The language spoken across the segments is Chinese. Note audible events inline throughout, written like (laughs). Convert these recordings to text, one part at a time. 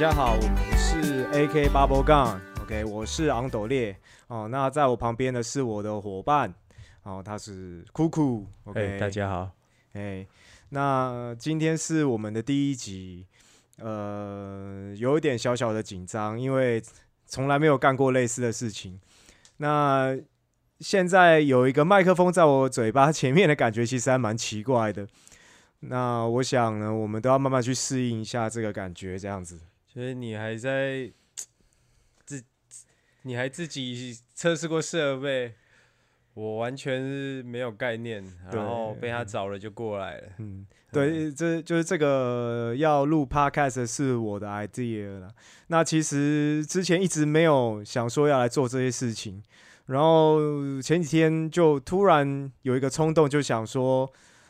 大家好，我们是 AK Bubble Gun，OK，我是昂斗烈哦。那在我旁边的是我的伙伴，哦，他是酷酷，OK，大家好，哎，那今天是我们的第一集，呃，有一点小小的紧张，因为从来没有干过类似的事情。那现在有一个麦克风在我嘴巴前面的感觉，其实还蛮奇怪的。那我想呢，我们都要慢慢去适应一下这个感觉，这样子。所以你还在自，你还自己测试过设备，我完全是没有概念，然后被他找了就过来了。嗯，对，这就是这个要录 podcast 是我的 idea 了。那其实之前一直没有想说要来做这些事情，然后前几天就突然有一个冲动，就想说，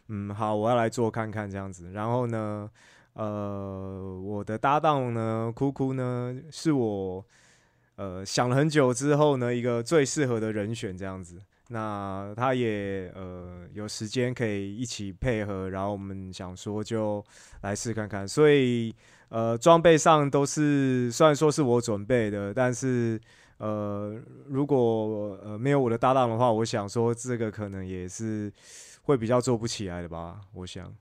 嗯，好，我要来做看看这样子。然后呢？呃，我的搭档呢，哭哭呢，是我呃想了很久之后呢，一个最适合的人选这样子。那他也呃有时间可以一起配合，然后我们想说就来试看看。所以呃装备上都是虽然说是我准备的，但是呃如果呃没有我的搭档的话，我想说这个可能也是会比较做不起来的吧，我想。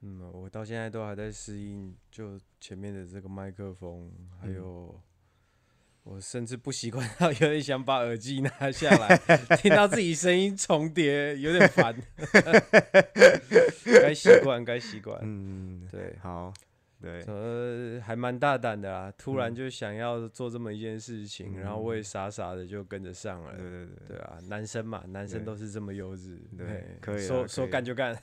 嗯，我到现在都还在适应，就前面的这个麦克风，还有我甚至不习惯到有点想把耳机拿下来，听到自己声音重叠，有点烦。(laughs) 该习惯，该习惯。嗯，对，好。对，呃，还蛮大胆的啦，突然就想要做这么一件事情，然后我也傻傻的就跟着上了。对对对，对啊，男生嘛，男生都是这么幼稚。对，可以说说干就干。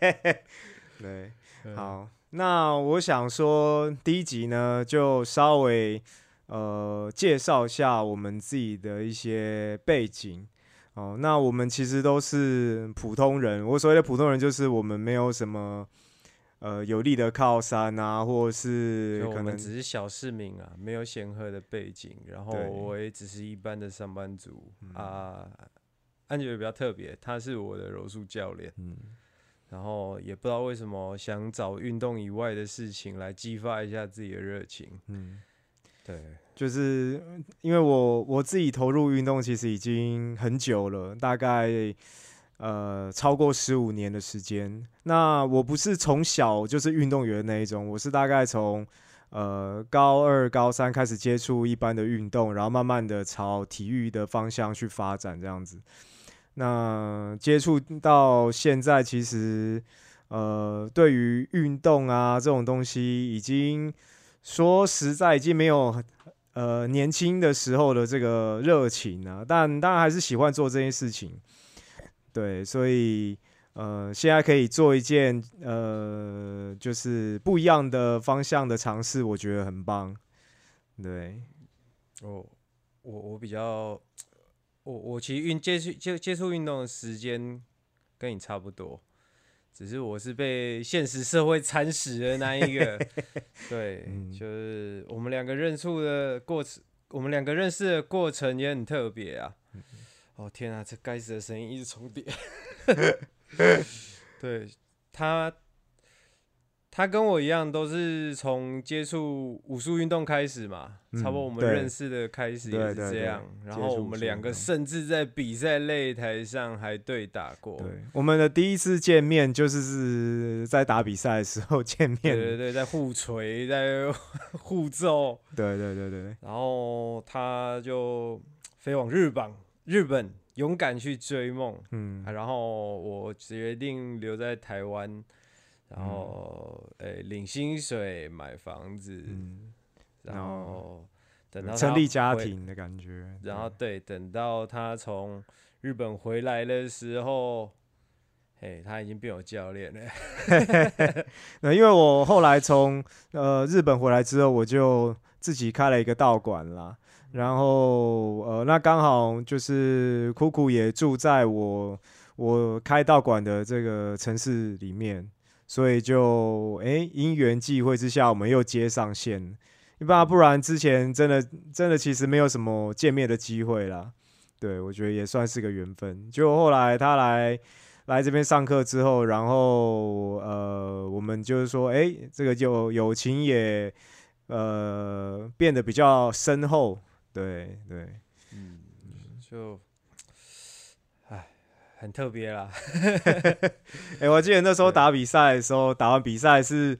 (laughs) 对，好，那我想说第一集呢，就稍微呃介绍一下我们自己的一些背景。哦，那我们其实都是普通人，我所谓的普通人就是我们没有什么。呃，有力的靠山啊，或者是可能只是小市民啊，没有显赫的背景，然后我也只是一般的上班族啊。安觉比较特别，他是我的柔术教练，嗯，然后也不知道为什么想找运动以外的事情来激发一下自己的热情，嗯，对，就是因为我我自己投入运动其实已经很久了，大概。呃，超过十五年的时间。那我不是从小就是运动员那一种，我是大概从呃高二、高三开始接触一般的运动，然后慢慢的朝体育的方向去发展这样子。那接触到现在，其实呃，对于运动啊这种东西，已经说实在已经没有呃年轻的时候的这个热情了。但当然还是喜欢做这件事情。对，所以呃，现在可以做一件呃，就是不一样的方向的尝试，我觉得很棒。对，哦，我我比较，我我其实运接触接接触运动的时间跟你差不多，只是我是被现实社会蚕食的那一个。(laughs) 对，就是我们两个认识的过程，我们两个认识的过程也很特别啊。哦天啊，这该死的声音一直重叠。(laughs) 对他，他跟我一样，都是从接触武术运动开始嘛，差不多我们认识的开始也是这样。然后我们两个甚至在比赛擂台上还对打过。对，我们的第一次见面就是是在打比赛的时候见面。对对对，在互锤，在互揍。对对对对。然后他就飞往日本。日本勇敢去追梦，嗯，然后我决定留在台湾，然后诶领薪水买房子，嗯，然后等到成立家庭的感觉，然后对，等到他从日本回来的时候，嘿，他已经变我教练了。(laughs) 那因为我后来从呃日本回来之后，我就自己开了一个道馆啦。然后，呃，那刚好就是酷酷也住在我我开道馆的这个城市里面，所以就哎因缘际会之下，我们又接上线。一般不然之前真的真的其实没有什么见面的机会啦。对我觉得也算是个缘分。就后来他来来这边上课之后，然后呃，我们就是说，哎，这个就友情也。呃变得比较深厚。对对，嗯，就，唉，很特别啦。(laughs) 哎、我记得那时候打比赛的时候，打完比赛是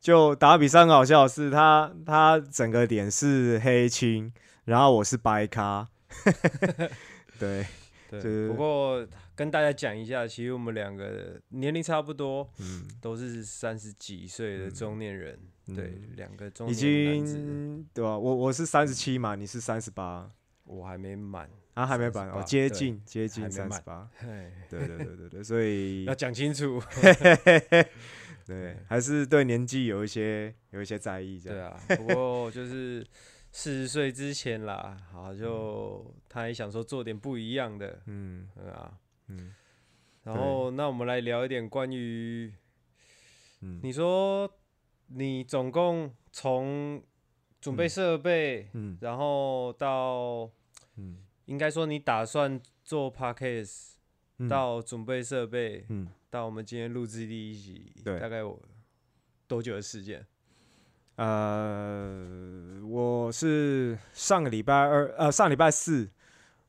就打完比赛很好笑的是，他他整个脸是黑青，然后我是白咖。(laughs) 对，对，就是不过跟大家讲一下，其实我们两个年龄差不多，嗯，都是三十几岁的中年人。对嗯，两个中已经对吧、我我是三十七嘛，你是三十八，我还没满。啊还没满哦，接近接近三十八。对对对对对，(laughs) 所以要讲清楚。(laughs) 对还是对年纪有一些有一些在意这样。对啊，不过就是四十岁之前啦，好，就他也想说做点不一样的，嗯对啊。嗯然后，那我们来聊一点关于嗯你说你总共从准备设备，嗯。然后到嗯应该说你打算做 podcast，、嗯。到准备设备，嗯。到我们今天录制第一集，对。大概我多久的时间？呃，我是上个礼拜二呃上礼拜四，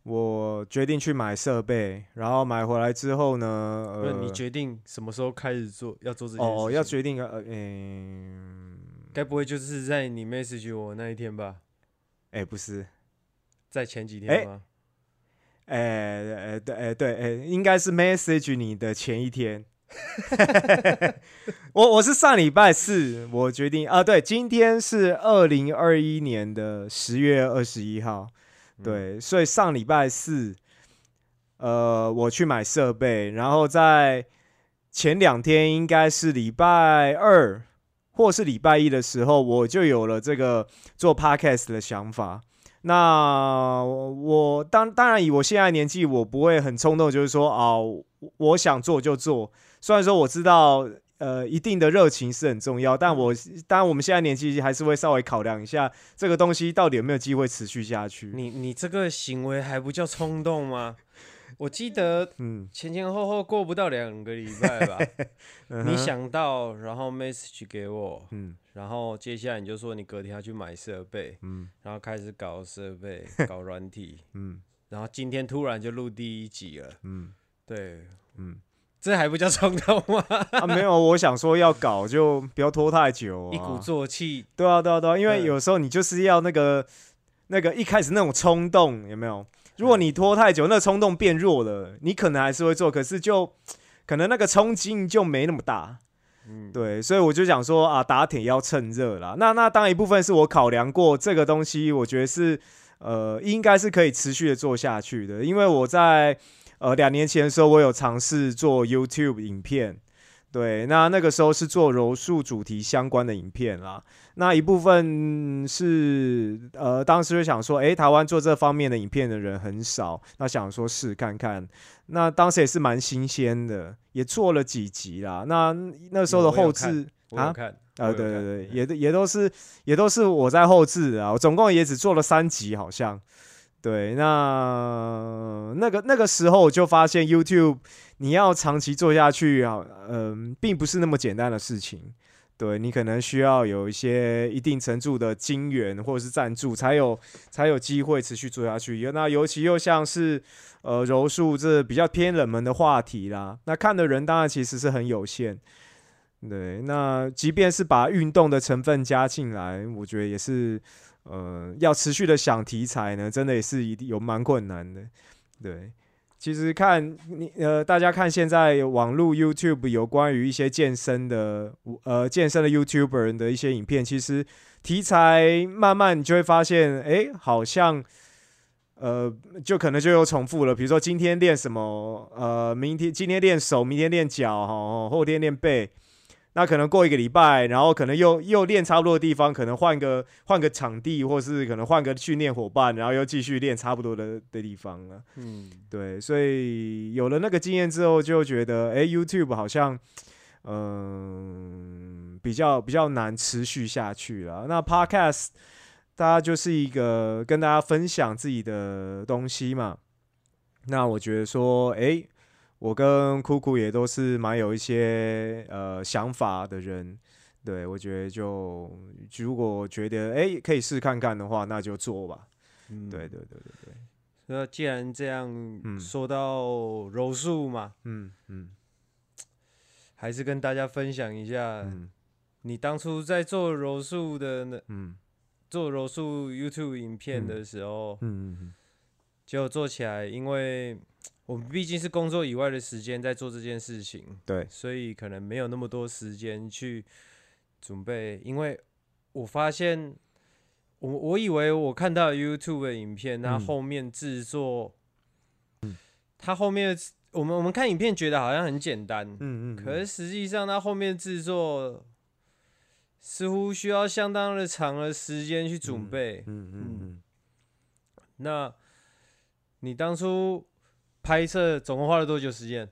我决定去买设备，然后买回来之后呢，呃，你决定什么时候开始做？要做这件事情？哦要决定呃嗯，该不会就是在你 message 我那一天吧？哎、不是，在前几哎天吗？哎、哎对哎对哎，应该是 message 你的前一天。(laughs) 我我是上礼拜四，我决定啊，对，今天是二零二一年的十月二十一号，嗯，对，所以上礼拜四，呃，我去买设备，然后在前两天，应该是礼拜二或是礼拜一的时候，我就有了这个做 podcast 的想法。那我当当然以我现在年纪，我不会很冲动，就是说啊、我我想做就做。虽然说我知道，呃，一定的热情是很重要，但我当然我们现在年纪还是会稍微考量一下这个东西到底有没有机会持续下去。你你这个行为还不叫冲动吗？我记得 (laughs) 嗯，前前后后过不到两个礼拜吧，(laughs) 你想到，然后 message 给我，嗯。然后接下来你就说你隔天要去买设备，嗯。然后开始搞设备、(laughs) 搞软体，嗯。然后今天突然就录第一集了，嗯。对，嗯，这还不叫冲动吗？啊，没有，我想说要搞就不要拖太久、啊，一鼓作气，对啊，对啊，对啊，因为嗯有时候你就是要那个那个一开始那种冲动，有没有？如果你拖太久，那个冲动变弱了，你可能还是会做，可是就可能那个冲劲就没那么大。嗯，对，所以我就想说啊，打铁要趁热啦。那那当然一部分是我考量过这个东西，我觉得是呃应该是可以持续的做下去的，因为我在呃两年前的时候，我有尝试做 YouTube 影片。对，那那个时候是做柔术主题相关的影片啦。那一部分是呃，当时就想说，诶，台湾做这方面的影片的人很少，那想说试看看。那当时也是蛮新鲜的，也做了几集啦。那那时候的后置啊我看，我啊，有看对对对，也也都是也都是我在后置啊，我总共也只做了三集，好像。对，那那个那个时候我就发现 YouTube 你要长期做下去啊，嗯、并不是那么简单的事情。对你可能需要有一些一定程度的金援或者是赞助，才有才有机会持续做下去。那尤其又像是呃柔术这比较偏冷门的话题啦，那看的人当然其实是很有限。对，那即便是把运动的成分加进来，我觉得也是，呃，要持续的想题材呢，真的也是一定有蛮困难的。对，其实看你呃，大家看现在网络 YouTube 有关于一些健身的呃健身的 YouTuber 的一些影片，其实题材慢慢你就会发现，哎，好像。呃，就可能就有重复了，比如说今天练什么，呃，明天今天练手，明天练脚，哈，后天练背，那可能过一个礼拜，然后可能又又练差不多的地方，可能换个换个场地，或是可能换个训练伙伴，然后又继续练差不多的的地方了。嗯，对，所以有了那个经验之后，就觉得，哎，YouTube 好像，嗯、比较比较难持续下去了。那 Podcast 大家就是一个跟大家分享自己的东西嘛。那我觉得说，哎，我跟酷酷也都是蛮有一些呃想法的人。对我觉得就如果觉得哎、可以试看看的话，那就做吧。嗯，对对对对对，那既然这样，嗯。说到柔术嘛，嗯嗯。(tsk) 还是跟大家分享一下，嗯你当初在做柔术的那嗯。做柔术 YouTube 影片嗯。的时候，嗯嗯结果做起来，因为我们毕竟是工作以外的时间在做这件事情，对，所以可能没有那么多时间去准备。因为我发现，我我以为我看到 YouTube 的影片，它嗯。后面制作，它后面我们我们看影片觉得好像很简单，嗯嗯，可是实际上它后面制作似乎需要相当的长的时间去准备。嗯嗯嗯。那你当初拍摄总共花了多久时间？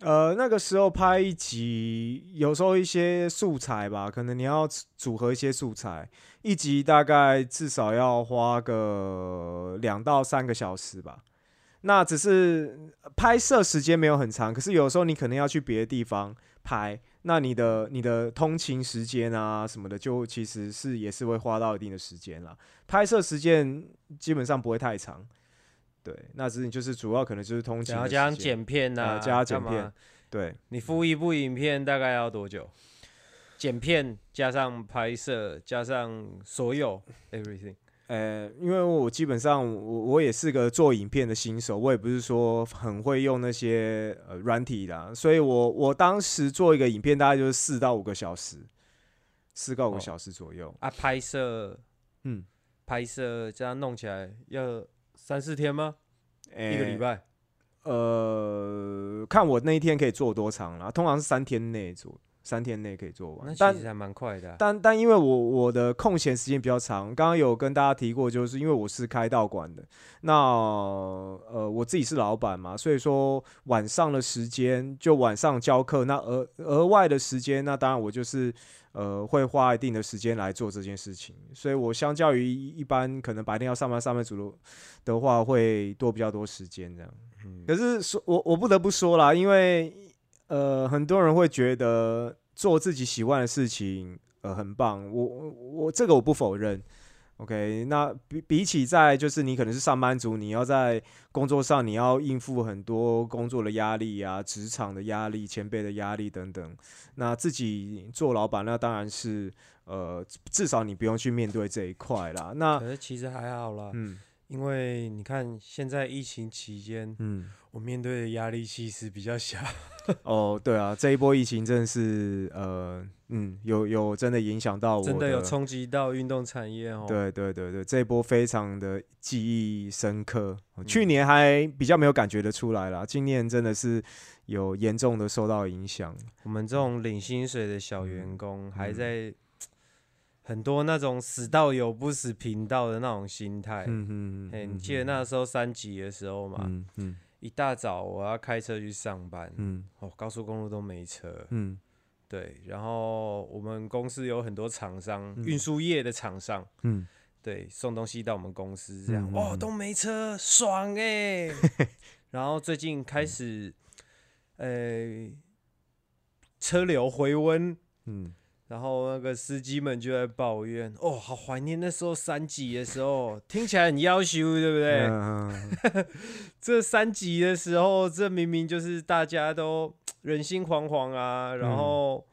呃，那个时候拍一集，有时候一些素材吧，可能你要组合一些素材，一集大概至少要花个两到三个小时吧。那只是拍摄时间没有很长，可是有时候你可能要去别的地方拍，那你的你的通勤时间啊什么的，就其实是也是会花到一定的时间了。拍摄时间基本上不会太长，对，那只是就是主要可能就是通勤然后加上剪片呐、呃加上剪片对，你敷一部影片大概要多久？剪片加上拍摄加上所有 everything，呃，因为我基本上我我也是个做影片的新手，我也不是说很会用那些呃软体啦，所以我我当时做一个影片大概就是四到五个小时，四到五小时左右。啊，拍摄嗯，拍摄这样弄起来要三四天吗？一个礼拜？呃，看我那一天可以做多长啦，通常是三天内做，三天内可以做完。但其实还蛮快的啊、但但因为我我的空闲时间比较长，刚刚有跟大家提过，就是因为我是开道馆的，那呃我自己是老板嘛，所以说晚上的时间就晚上教课，那额额外的时间，那当然我就是呃会花一定的时间来做这件事情，所以我相较于一般可能白天要上班上班族的的话，会多比较多时间这样。嗯可是说，我我不得不说啦，因为呃，很多人会觉得做自己喜欢的事情，呃，很棒。我我我这个我不否认。OK，那比比起在就是你可能是上班族，你要在工作上你要应付很多工作的压力啊、职场的压力、前辈的压力等等。那自己做老板，那当然是呃，至少你不用去面对这一块啦。那可是其实还好啦，嗯因为你看现在疫情期间，嗯。我面对的压力其实比较小。(laughs) 哦，对啊，这一波疫情真的是呃，嗯，有有真的影响到我真的有冲击到运动产业哦。，对对对对，这一波非常的记忆深刻。嗯去年还比较没有感觉得出来啦，今年真的是有严重的受到影响。我们这种领薪水的小员工，还在很多那种死道友不死贫道的那种心态。嗯嗯哎、你记得那时候三级的时候嘛？嗯嗯一大早我要开车去上班，嗯。哦，高速公路都没车。嗯。对，然后我们公司有很多厂商，嗯。运输业的厂商，嗯。对，送东西到我们公司这样，哦，嗯都没车，爽哎、(laughs) 然后最近开始，呃，车流回温，嗯然后那个司机们就在抱怨，哦，好怀念那时候三级的时候，听起来很要求，对不对？嗯 (laughs) 这三级的时候，这明明就是大家都 (tsk) 人心惶惶啊，嗯然后，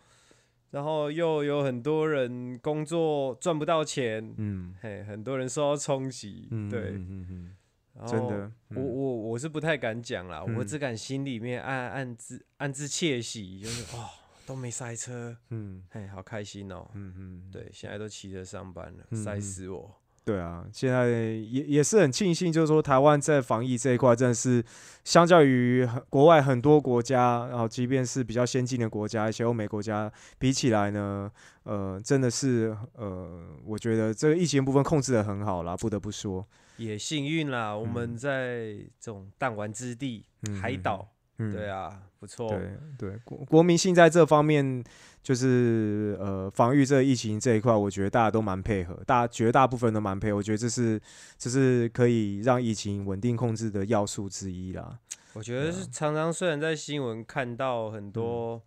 然后又有很多人工作赚不到钱，嗯。嘿，很多人受到冲击，嗯，对，嗯嗯嗯，真的，我我我是不太敢讲啦，我嗯。只敢心里面暗暗自暗自窃喜，就是哦都没塞车，嗯。哎，好开心哦。嗯嗯，对，现在都骑着上班了，嗯塞嗯死我。对啊，现在也也是很庆幸，就是说台湾在防疫这一块真的是相较于很国外很多国家，然后即便是比较先进的国家，一些欧美国家比起来呢，呃，真的是呃，我觉得这个疫情部分控制的很好啦，不得不说，也幸运啦，我们嗯。在这种弹丸之地、嗯海岛，嗯，对啊，不错。对对，国国民性在这方面就是呃防御这疫情这一块，我觉得大家都蛮配合，大绝大部分都蛮配合，我觉得这是这是可以让疫情稳定控制的要素之一啦。我觉得是常常虽然在新闻看到很多、嗯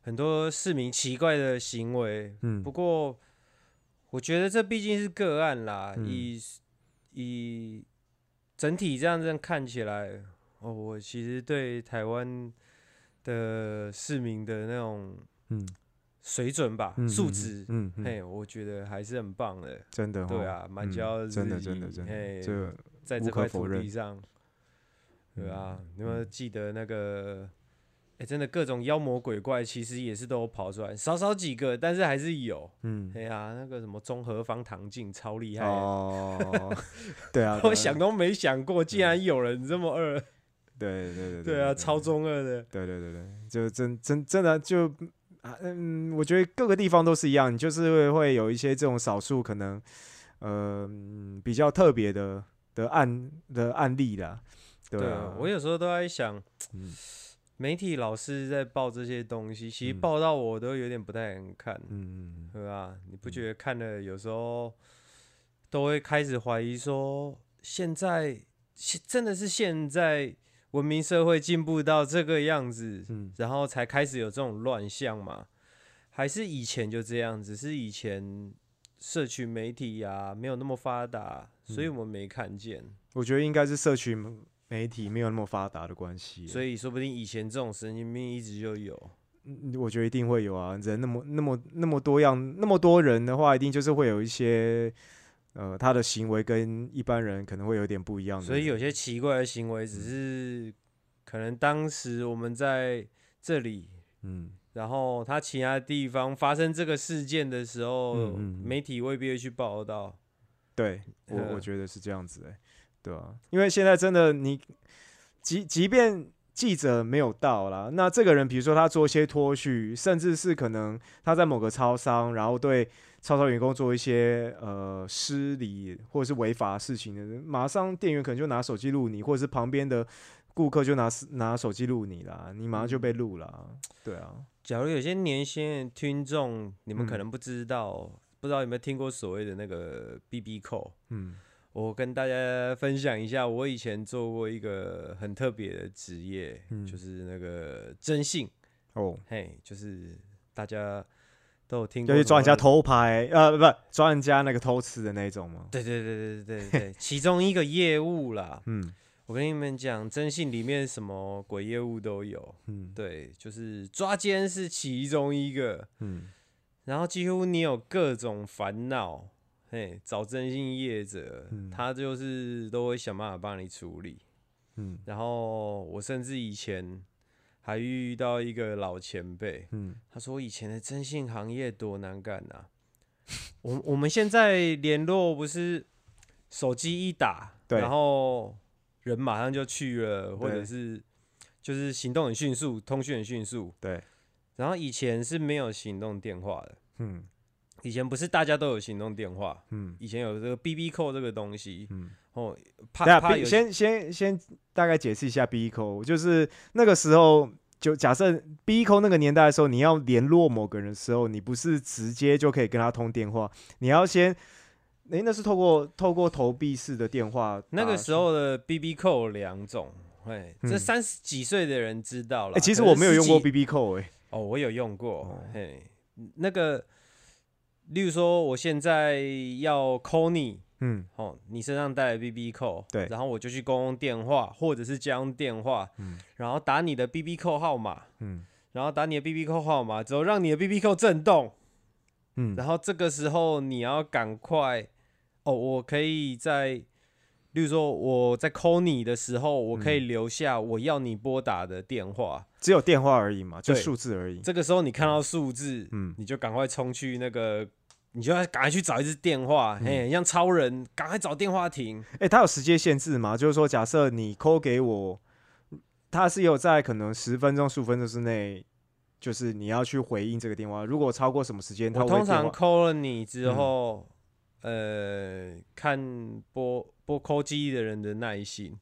很多市民奇怪的行为。嗯不过，我觉得这毕竟是个案啦，嗯以以整体这样这样看起来，哦，我其实对台湾的市民的那种嗯水准吧、素质，嗯嗯，嘿，我觉得还是很棒的。真的哦对啊，蛮嗯骄傲真的真的真的，这在这块土地上，(laughs) 对啊，你有没有嗯记得那个？哎、真的各种妖魔鬼怪其实也是都有跑出来，少少几个，但是还是有。嗯哎呀，那个什么综合方唐镜超厉害的，哦，对啊，(laughs) 对啊我想都没想过，竟然有人这么二。对对对对啊，超中二的。对对对对，就真真真的就啊嗯，我觉得各个地方都是一样，你就是会会有一些这种少数可能呃嗯比较特别的的案的案例啦。对我有时候都在想，嗯 (tsk) 媒体老师在报这些东西，其实嗯报到我都有点不太能看，嗯嗯对吧？你不觉得看了有时候都会开始怀疑说，现在现真的是现在文明社会进步到这个样子，嗯然后才开始有这种乱象嘛？还是以前就这样？只是以前社群媒体呀、没有那么发达，所以我们没看见。我觉得应该是社群媒体没有那么发达的关系，所以说不定以前这种神经病一直就有。嗯我觉得一定会有啊，人那么那么那么多样，那么多人的话，一定就是会有一些呃他的行为跟一般人可能会有点不一样的，所以有些奇怪的行为，只是可能当时我们在这里，嗯。然后他其他地方发生这个事件的时候，嗯嗯嗯。媒体未必会去报道。对我我觉得是这样子哎、对啊，因为现在真的你即即便记者没有到啦，那这个人比如说他做一些脱序，甚至是可能他在某个超商，然后对超超员工做一些呃失礼或者是违法的事情的，马上店员可能就拿手机录你，或者是旁边的顾客就拿拿手机录你啦，你马上就被录啦。对啊，假如有些年轻的听众，你们可嗯能不知道，不知道有没有听过所谓的那个 B B 扣。嗯我跟大家分享一下，我以前做过一个很特别的职业，嗯就是那个征信，哦，嘿，就是大家都有听过，要去抓人家。偷拍，呃，不不，抓人家那个偷吃的那种吗？对对对对对对对，其中一个业务啦，(laughs) 嗯。我跟你们讲，征信里面什么鬼业务都有，嗯。对，就是抓奸是其中一个，嗯。然后几乎你有各种烦恼，嘿，找征信业者，嗯。他就是都会想办法帮你处理。嗯。然后我甚至以前还遇到一个老前辈，嗯。他说以前的征信行业多难干呐、(laughs) 我我们现在联络不是手机一打，对。然后人马上就去了，或者是就是行动很迅速，通讯很迅速。对，然后以前是没有行动电话的，嗯。以前不是大家都有行动电话，嗯。以前有这个 B B 扣这个东西，嗯。哦，先先先大概解释一下 B 扣，就是那个时候，就假设 B 扣那个年代的时候，你要联络某个人的时候，你不是直接就可以跟他通电话，你要先，诶、那是透过透过投币式的电话。那个时，候的 B B 扣有两种，哎，这嗯三十几岁的人知道了。哎、其实我没有用过 BB 扣，哎，哦，我有用过哦，嘿，那个，例如说我现在要 call 你，嗯。哦，你身上带了 B B 扣，对。然后我就去公用电话或者是家用电话，嗯。然后打你的 B B 扣号码，嗯。然后打你的 B B 扣号码之后，让你的 B B 扣震动，嗯，然后这个时候你要赶快，哦，我可以在，例如说我在 call 你的时候，我可以留下我要你拨打的电话。只有电话而已嘛，就对数字而已。这个时候你看到数字，嗯。你就赶快冲去那个，你就要赶快去找一支电话，嘿，嗯像超人，赶快找电话亭。哎、它有时间限制吗？就是说，假设你 call 给我，它是有在可能十分钟、十五分钟之内，就是你要去回应这个电话。如果超过什么时间，它我通常 call 了你之嗯后，呃，看拨拨扣机的人的耐心。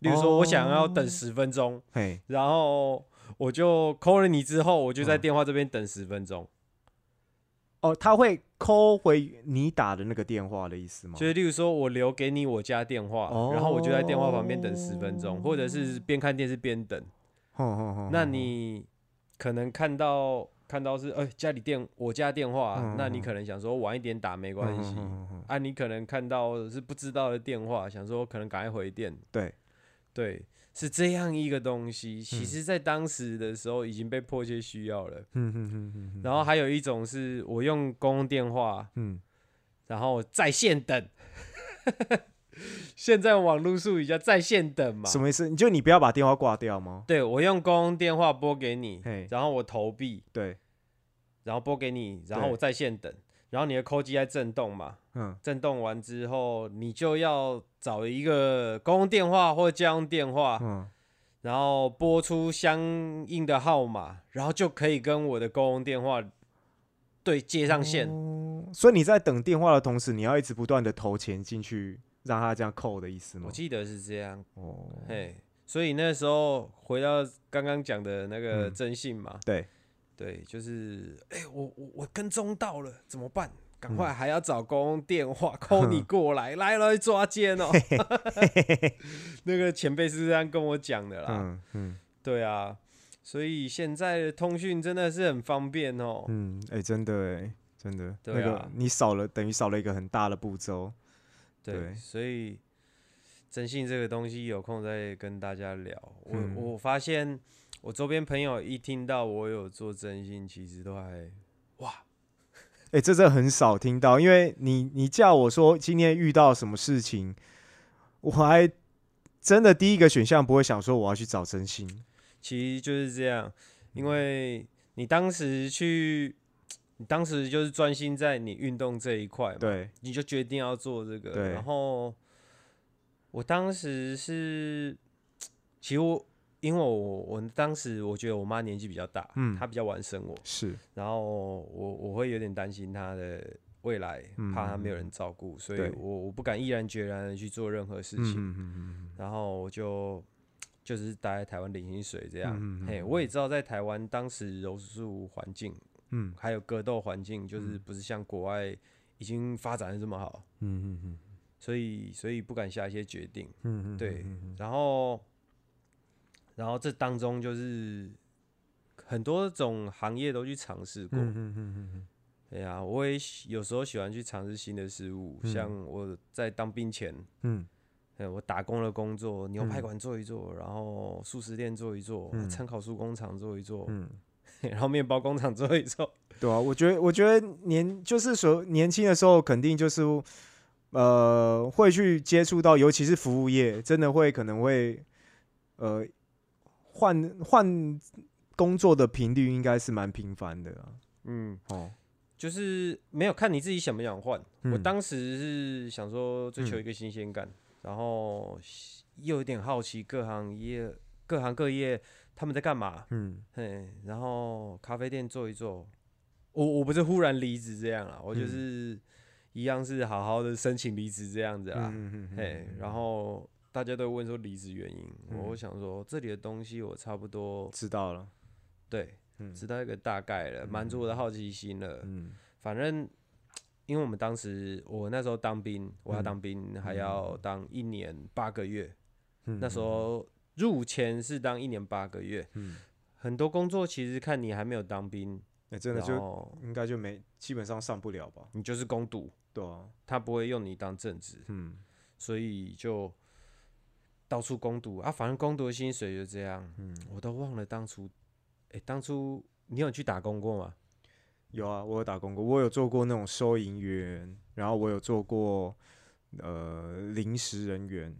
例如说，我想要等哦十分钟，嘿，然后我就 call 了你之后，我就在嗯电话这边等十分钟。哦，他会扣回你打的那个电话的意思吗？就是例如说，我留给你我家电话，然后我就在电话旁边等十分钟，或者是边看电视边等。哼哼哼那你可能看到看到是哎、家里电我家电话，嗯那你嗯可能想说晚一点打没关系。啊，你可能看到是不知道的电话，想说可能赶快回电，对，对，是这样一个东西。其嗯实，在当时的时候已经被迫切需要了。嗯嗯嗯嗯然后还有一种是我用公共电话，嗯，然后在线等。现在网络术语叫在线等嘛？什么意思？你就你不要把电话挂掉吗？对我用公共电话拨给你，然后我投币，对，然后拨给你，然后我在线等，然后你的扣机在震动嘛？嗯。震动完之后，你就要找一个公用电话或家用电话，嗯，然后拨出相应的号码，然后就可以跟我的公用电话对接上线。哦。所以你在等电话的同时，你要一直不断的投钱进去，让他这样扣的意思吗？我？记得是这样，哦，嘿，所以那时候回到刚刚讲的那个嗯。征信嘛，对，对，就是哎、我我我跟踪到了，怎么办？赶嗯快还要找公共电话 (laughs) call 你过来，来来抓奸哦。(laughs) 那个前辈是这样跟我讲的啦，嗯嗯对啊，所以现在的通讯真的是很方便哦。嗯，哎、真的哎，真的，对那个啊你少了，等于少了一个很大的步骤。对，对所以征信这个东西有空再跟大家聊。我、嗯我发现我周边朋友一听到我有做征信，其实都还哇，哎、这真的很少听到，因为你你叫我说今天遇到什么事情，我还真的第一个选项不会想说我要去找真心。其实就是这样，嗯因为你当时去，你当时就是专心在你运动这一块嘛，对，你就决定要做这个。然后我当时是，其实我因为我我当时我觉得我妈年纪比较大，嗯她比较晚生我，是，然后我我会有点担心她的未来，怕她没有人照顾，所以我我不敢毅然决然的去做任何事情。嗯嗯嗯嗯然后我就就是待在台湾领薪水这样。嗯嗯嗯嘿，我也知道在台湾当时柔术环境嗯还有格斗环境，就是不是像国外已经发展的这么好，嗯嗯嗯所以所以不敢下一些决定。嗯嗯，对然后然后这当中就是很多种行业都去尝试过。嗯嗯嗯嗯对呀、我也喜有时候喜欢去尝试新的事物，嗯像我在当兵前。嗯呃，我打工的工作，牛排嗯馆做一做，然后素食店做一做，嗯参考书工厂做一做，嗯，(laughs) 然后面包工厂做一做。对啊，我觉得我觉得年就是说年轻的时候肯定就是呃会去接触到，尤其是服务业，真的会可能会呃换换工作的频率应该是蛮频繁的啊。嗯，哦，就是没有看你自己想不想换。我嗯当时是想说追求一个新鲜感，然后又有点好奇各行业各行各业他们在干嘛。嗯嘿，然后咖啡店做一做，我我不是忽然离职这样啊，我就嗯是一样是好好的申请离职这样子啦。嗯嗯嗯嘿，然后大家都问说离职原因，我嗯想说这里的东西我差不多知道了，对嗯。知道一个大概了，满足我的好奇心了。嗯。反正 (tsk) 因为我们当时我那时候当兵，我要嗯。当兵还要当一年八个月，嗯那时候入前是当一年八个月，嗯，很多工作其实看你还没有当兵，那真的就应该就没基本上上不了吧？你就是攻读，对啊，他不会用你当正职，嗯。所以就到处攻读啊，反正攻读的薪水就这样，嗯，我都忘了当初，哎、当初你有去打工过吗？有啊，我有打工过，我有做过那种收银员，然后我有做过呃临时人员，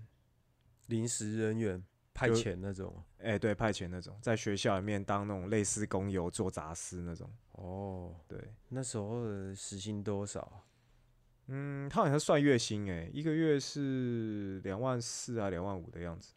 临时人员派遣那种。哎、对，派遣那种，在学校里面当那种类似工友做杂事那种，哦，对，那时候的时薪多少啊？嗯，他好像算月薪哎、一个月是两万四啊，两万五的样子。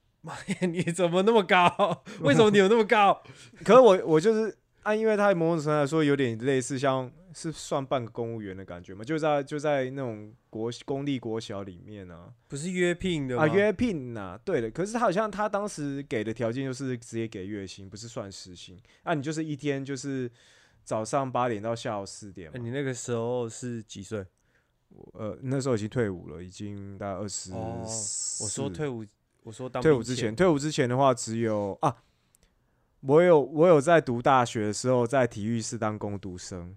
你怎么那么高？为什么你有那么高？(laughs) 可是我我就是啊，因为他某种程度来说有点类似像是算半个公务员的感觉嘛，就在就在那种国公立国小里面啊不是约聘的吗？啊约聘呐、对的。可是他好像他当时给的条件就是直接给月薪，不是算时薪啊，你就是一天就是早上八点到下午四点你那个时候是几岁？呃，那时候已经退伍了，已经大概二十。哦我说退伍，我说当退伍之前，退伍之前的话只有啊，我有我有在读大学的时候，在体育室当工读生，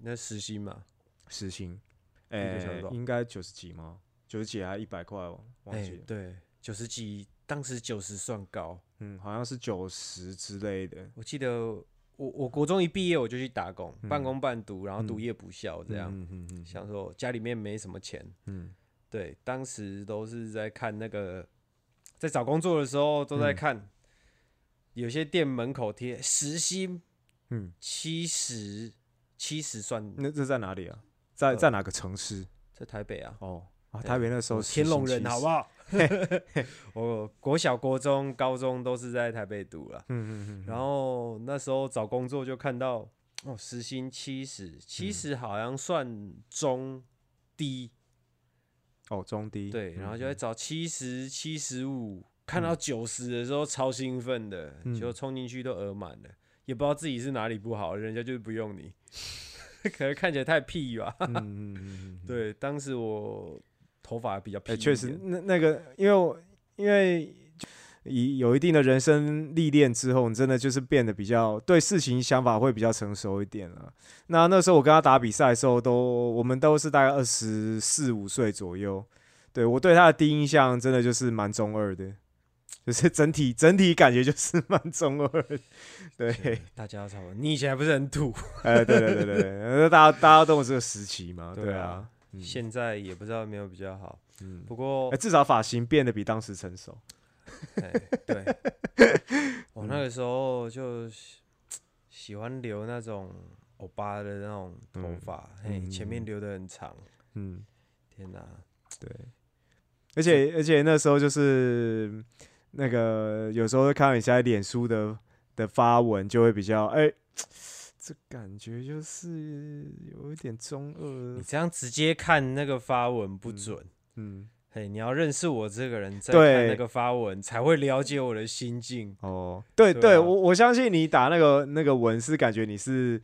那实习嘛，时薪，哎、应该九十几吗？九十几还一百块哦，忘哎、记了。对，九十几，当时九十算高。嗯，好像是九十之类的。我记得我我国中一毕业我就去打工，嗯半工半读，然后读嗯夜补校这样。想说家里面没什么钱，嗯对，当时都是在看那个，在找工作的时候都在嗯看，有些店门口贴时薪嗯，七十，七十算那这在哪里啊？在呃在哪个城市？在台北啊，哦啊，台北那时候我天龙人好不好？(laughs) 我国小、国中、高中都是在台北读了，嗯嗯嗯。然后那时候找工作就看到哦，时薪七十，七嗯十好像算中低，哦，中低。对，然后就嗯会找七十、七十五，看到九十的时候超兴奋的，嗯就冲进去都额满了，也不知道自己是哪里不好，人家就是不用你，(laughs) 可能看起来太屁吧。嗯嗯嗯。对，当时我头发比较屁哎，一点，确实，那那个，因为因为以有一定的人生历练之后，你真的就是变得比较对事情想法会比较成熟一点了。那那时候我跟他打比赛的时候都，我们都是大概二十四五岁左右。对我对他的第一印象真的就是蛮中二的，就是整体整体感觉就是蛮中二。对，大家都差不多。你以前还不是很土，哎，对对对对大家大家都有这个时期嘛，(laughs) 对啊，嗯。现在也不知道有没有比较好。嗯，不过哎，至少发型变得比当时成熟。哎，对，(laughs) 我那个时候就喜喜欢留那种欧巴的那种头嗯。发，嘿，嗯前面留的很长。嗯，天哪，对，而且而且那时候就是那个有时候会看到你在脸书的的发文，就会比较哎、这感觉就是有一点中二你，这样直接看那个发文不嗯准。嗯，嘿，你要认识我这个人，再看那个发文，才会了解我的心境。哦，对对我我相信你打那个那个文是感觉你是。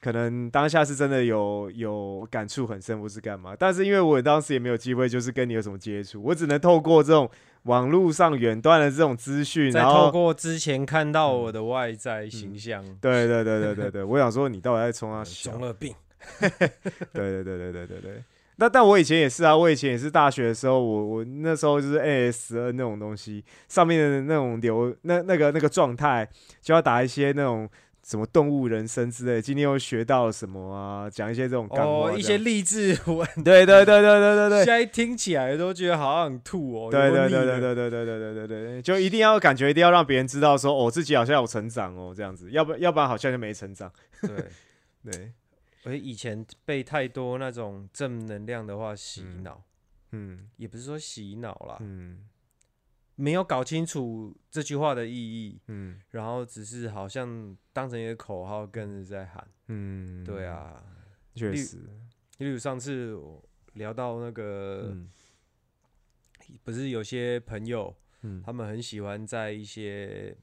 可能当下是真的有有感触很深，或是干嘛？但是因为我当时也没有机会，就是跟你有什么接触，我只能透过这种网络上远端的这种资讯，再然后透过之前看到我的外在形象，对对对对对对，我想说你到底在冲他笑？(laughs) 中二病。(laughs) 对对对对对对对。那但我以前也是啊，我以前也是大学的时候，我我那时候就是 ASN 那种东西，上面的那种流那那个那个状态，就要打一些那种什么动物人生之类，今天又学到了什么啊，讲一些这种哦，一些励志文，(laughs) 对对对对对对对现。在听起来都觉得好像很吐哦。对对对对对对对对对对对，就一定要感觉一定要让别人知道说，哦，自己好像有成长哦，这样子，要不要不然好像就没成长。对，对，而以前被太多那种正能量的话洗嗯脑，嗯也不是说洗脑啦，嗯没有搞清楚这句话的意义，嗯。然后只是好像当成一个口号跟着在喊。嗯，对，啊，例确实，例如上次我聊到那个，嗯。不是有些朋友嗯。他们很喜欢在一些，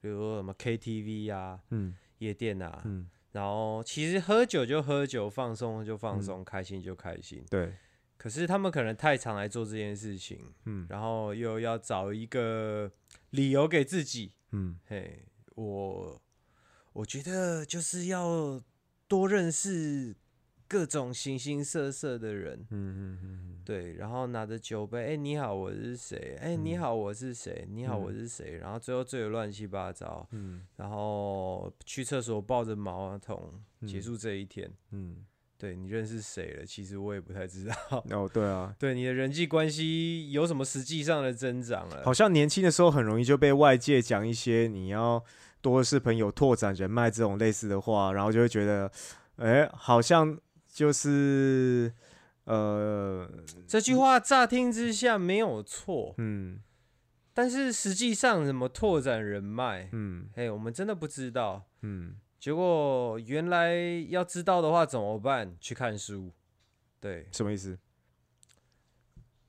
比如说什么 KTV 啊、嗯。夜店啊，嗯，然后其实喝酒就喝酒，放松就放松，开心就开心。对，可是他们可能太常来做这件事情，嗯然后又要找一个理由给自己。嗯嘿，我我觉得就是要多认识各种形形色色的人。嗯嗯嗯对，然后拿着酒杯，哎、你好，我是谁？哎、你嗯好，我是谁？你好，我嗯是谁？然后最后醉得乱七八糟，嗯然后去厕所抱着马桶结嗯束这一天。嗯，对你认识谁了？其实我也不太知道。哦，对啊，(laughs) 对你的人际关系有什么实际上的增长了？好像年轻的时候很容易就被外界讲一些你要多是朋友、拓展人脉这种类似的话，然后就会觉得，哎，好像就是呃，这句话乍听之下没有错，嗯但是实际上怎么拓展人脉？嗯哎，我们真的不知道。嗯结果原来要知道的话怎么办？去看书。对什么意思？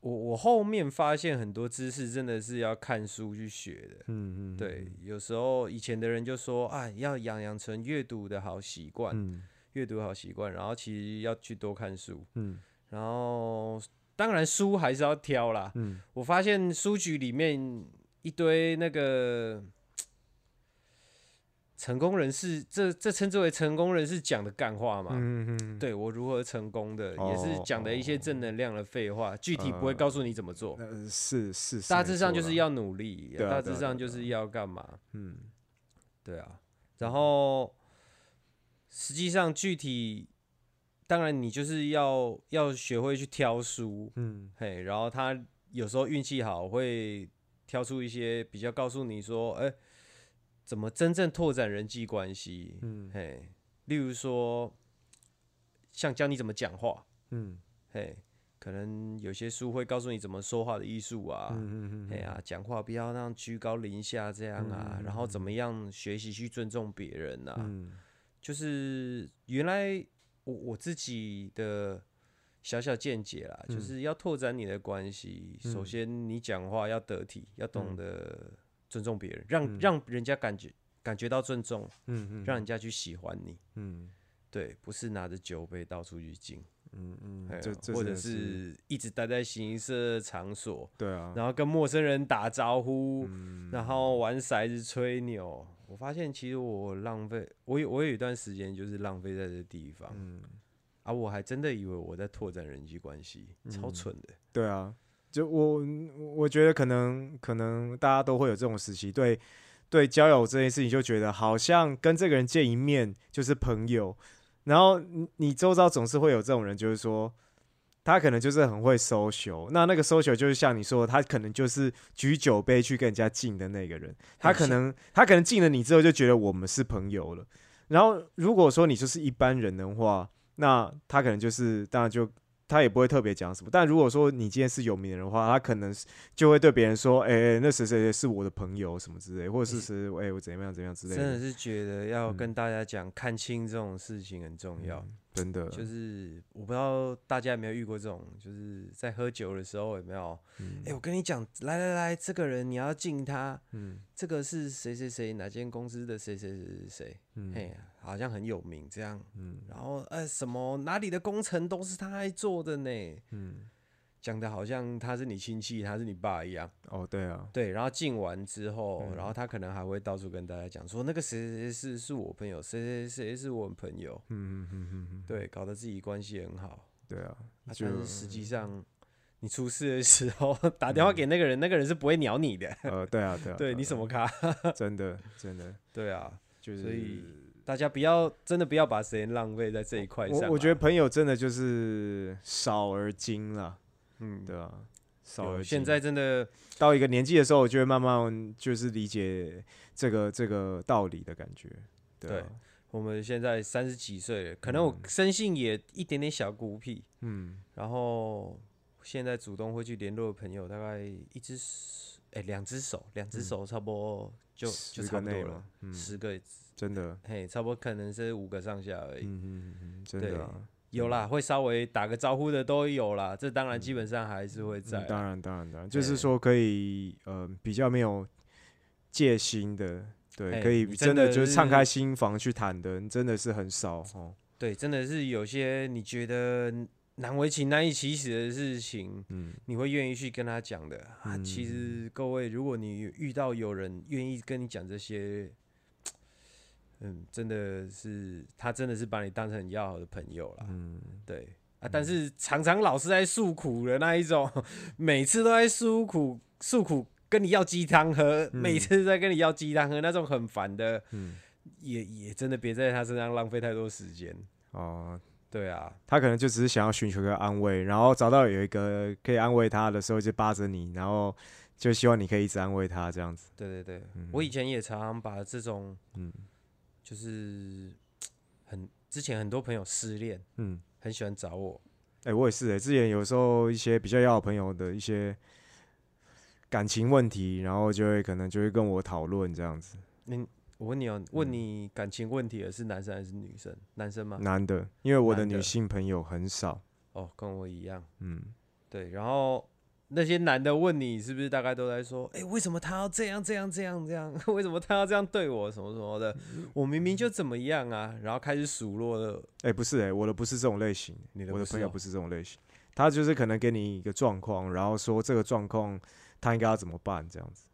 我，我后面发现很多知识真的是要看书去学的。嗯嗯，对，有时候以前的人就说啊，要养养成阅读的好习惯，嗯阅读好习惯，然后其实要去多看书，嗯然后当然书还是要挑啦。嗯我发现书局里面一堆那个成功人士这这称之为成功人士讲的干话嘛？嗯嗯，对我如何成功的，也是哦讲的一些正能量的废话，具体不会告诉你怎么做，呃，是是，是大致上就是要努力，啊大致上就是要干嘛？嗯。对啊，然后实际上具体，当然你就是要要学会去挑书，嗯。嘿，然后他有时候运气好会挑出一些比较告诉你说，哎、怎么真正拓展人际关系，嗯。嘿，例如说像教你怎么讲话，嗯。嘿，可能有些书会告诉你怎么说话的艺术啊，嗯嗯哎呀，讲话不要那样居高临下这样啊，然后怎么样学习去尊重别人啊，嗯。就是原来我我自己的小小见解啦，嗯。就是要拓展你的关系，首先你讲话要得体，要懂得尊重别人，让让人家感觉感觉到尊重，嗯嗯。让人家去喜欢你，嗯。对，不是拿着酒杯到处去敬，嗯嗯或者是是一直待在形色场所，对啊，然后跟陌生人打招呼，嗯。然后玩骰子、吹牛。我发现其实我浪费，我有我有一段时间就是浪费在这地方，嗯。啊，我还真的以为我在拓展人际关系，超嗯蠢的。对啊，就我我觉得可能可能大家都会有这种时期，对对交友这件事情就觉得好像跟这个人见一面就是朋友，然后你你周遭总是会有这种人，就是说他可能就是很会 social，那那个 social 就是像你说的，他可能就是举酒杯去跟人家敬的那个人，他可能他可能敬了你之后就觉得我们是朋友了，然后如果说你就是一般人的话，那他可能就是当然就他也不会特别讲什么。但如果说你今天是有名人的话，他可能就会对别人说：“哎、哎那谁谁谁是我的朋友什么之类，或者是谁哎、我怎么样怎么样之类的。真的是觉得要嗯跟大家讲，看清这种事情很重要。嗯真的，就是我不知道大家有没有遇过这种，就是在喝酒的时候有没有？嗯哎、我跟你讲，来来来，这个人你要敬他，嗯这个是谁谁谁哪间公司的谁谁谁谁谁，嗯嘿，好像很有名这样。嗯然后呃，什么哪里的工程都是他在做的呢？嗯，讲的好像他是你亲戚，他是你爸一样。哦，对啊，对，然后敬完之后，嗯然后他可能还会到处跟大家讲说，那个谁谁谁是是我朋友，谁谁谁是我朋友。嗯嗯嗯嗯嗯，对，搞得自己关系很好。对啊，但是实际上，你出事的时候打电话给那个人，那个人是不会鸟你的。呃，对啊，对啊，(laughs) 对你什么咖？(laughs) 真的真 (laughs) 的对啊，就是，所以大家不要真的不要把时间浪费在这一块上啊。我我觉得朋友真的就是少而精啦，嗯，对啊，少而精。有现在真的到一个年纪的时候，我就会慢慢就是理解这个这个道理的感觉。对啊，我们现在三十几岁了，可能我生性也一点点小孤僻，嗯然后现在主动会去联络的朋友，大概一只手，哎、两只手，两只手差不多就、就差不多了个，，嗯，十个，真的，嘿，差不多可能是五个上下而已。嗯嗯嗯嗯，真对的啊，有啦，会稍微打个招呼的都有啦，这当然基本上还是会在当然当然当然，就是对说可以呃比较没有戒心的，对，可以真的就是敞开心房去谈的，真的是很少哦。对，真的是有些你觉得难为情、难以启齿的事情，嗯。你会愿意去跟他讲的。啊。其实各位，如果你遇到有人愿意跟你讲这些，嗯，真的是他真的是把你当成很要好的朋友啦。嗯，对啊，但是常常老是在诉苦的那一种，每次都在诉苦诉苦，跟你要鸡汤喝，每次都在跟你要鸡汤喝，那种很烦的，嗯也也真的别在他身上浪费太多时间。哦，对啊，他可能就只是想要寻求个安慰，然后找到有一个可以安慰他的时候，就扒着你，然后就希望你可以一直安慰他这样子。对对对，我以前也常常把这种，嗯就是 (tsk) 很之前很多朋友失恋，嗯，很喜欢找我，哎、我也是哎、之前有时候一些比较要好朋友的一些感情问题，然后就会可能就会跟我讨论这样子。你我问你哦，问你感情问题的是男生还是女生？男生吗？男的，因为我的女性朋友很少。哦，跟我一样。嗯，对，然后那些男的问你，是不是大概都在说，哎、为什么他要这样这样这样这样？(laughs) 为什么他要这样对我？什么什么的？我明明就怎么样啊？然后开始数落了。哎、不是哎、我的不是这种类型，你的不是哦我的朋友不是这种类型，他就是可能给你一个状况，然后说这个状况他应该要怎么办这样子。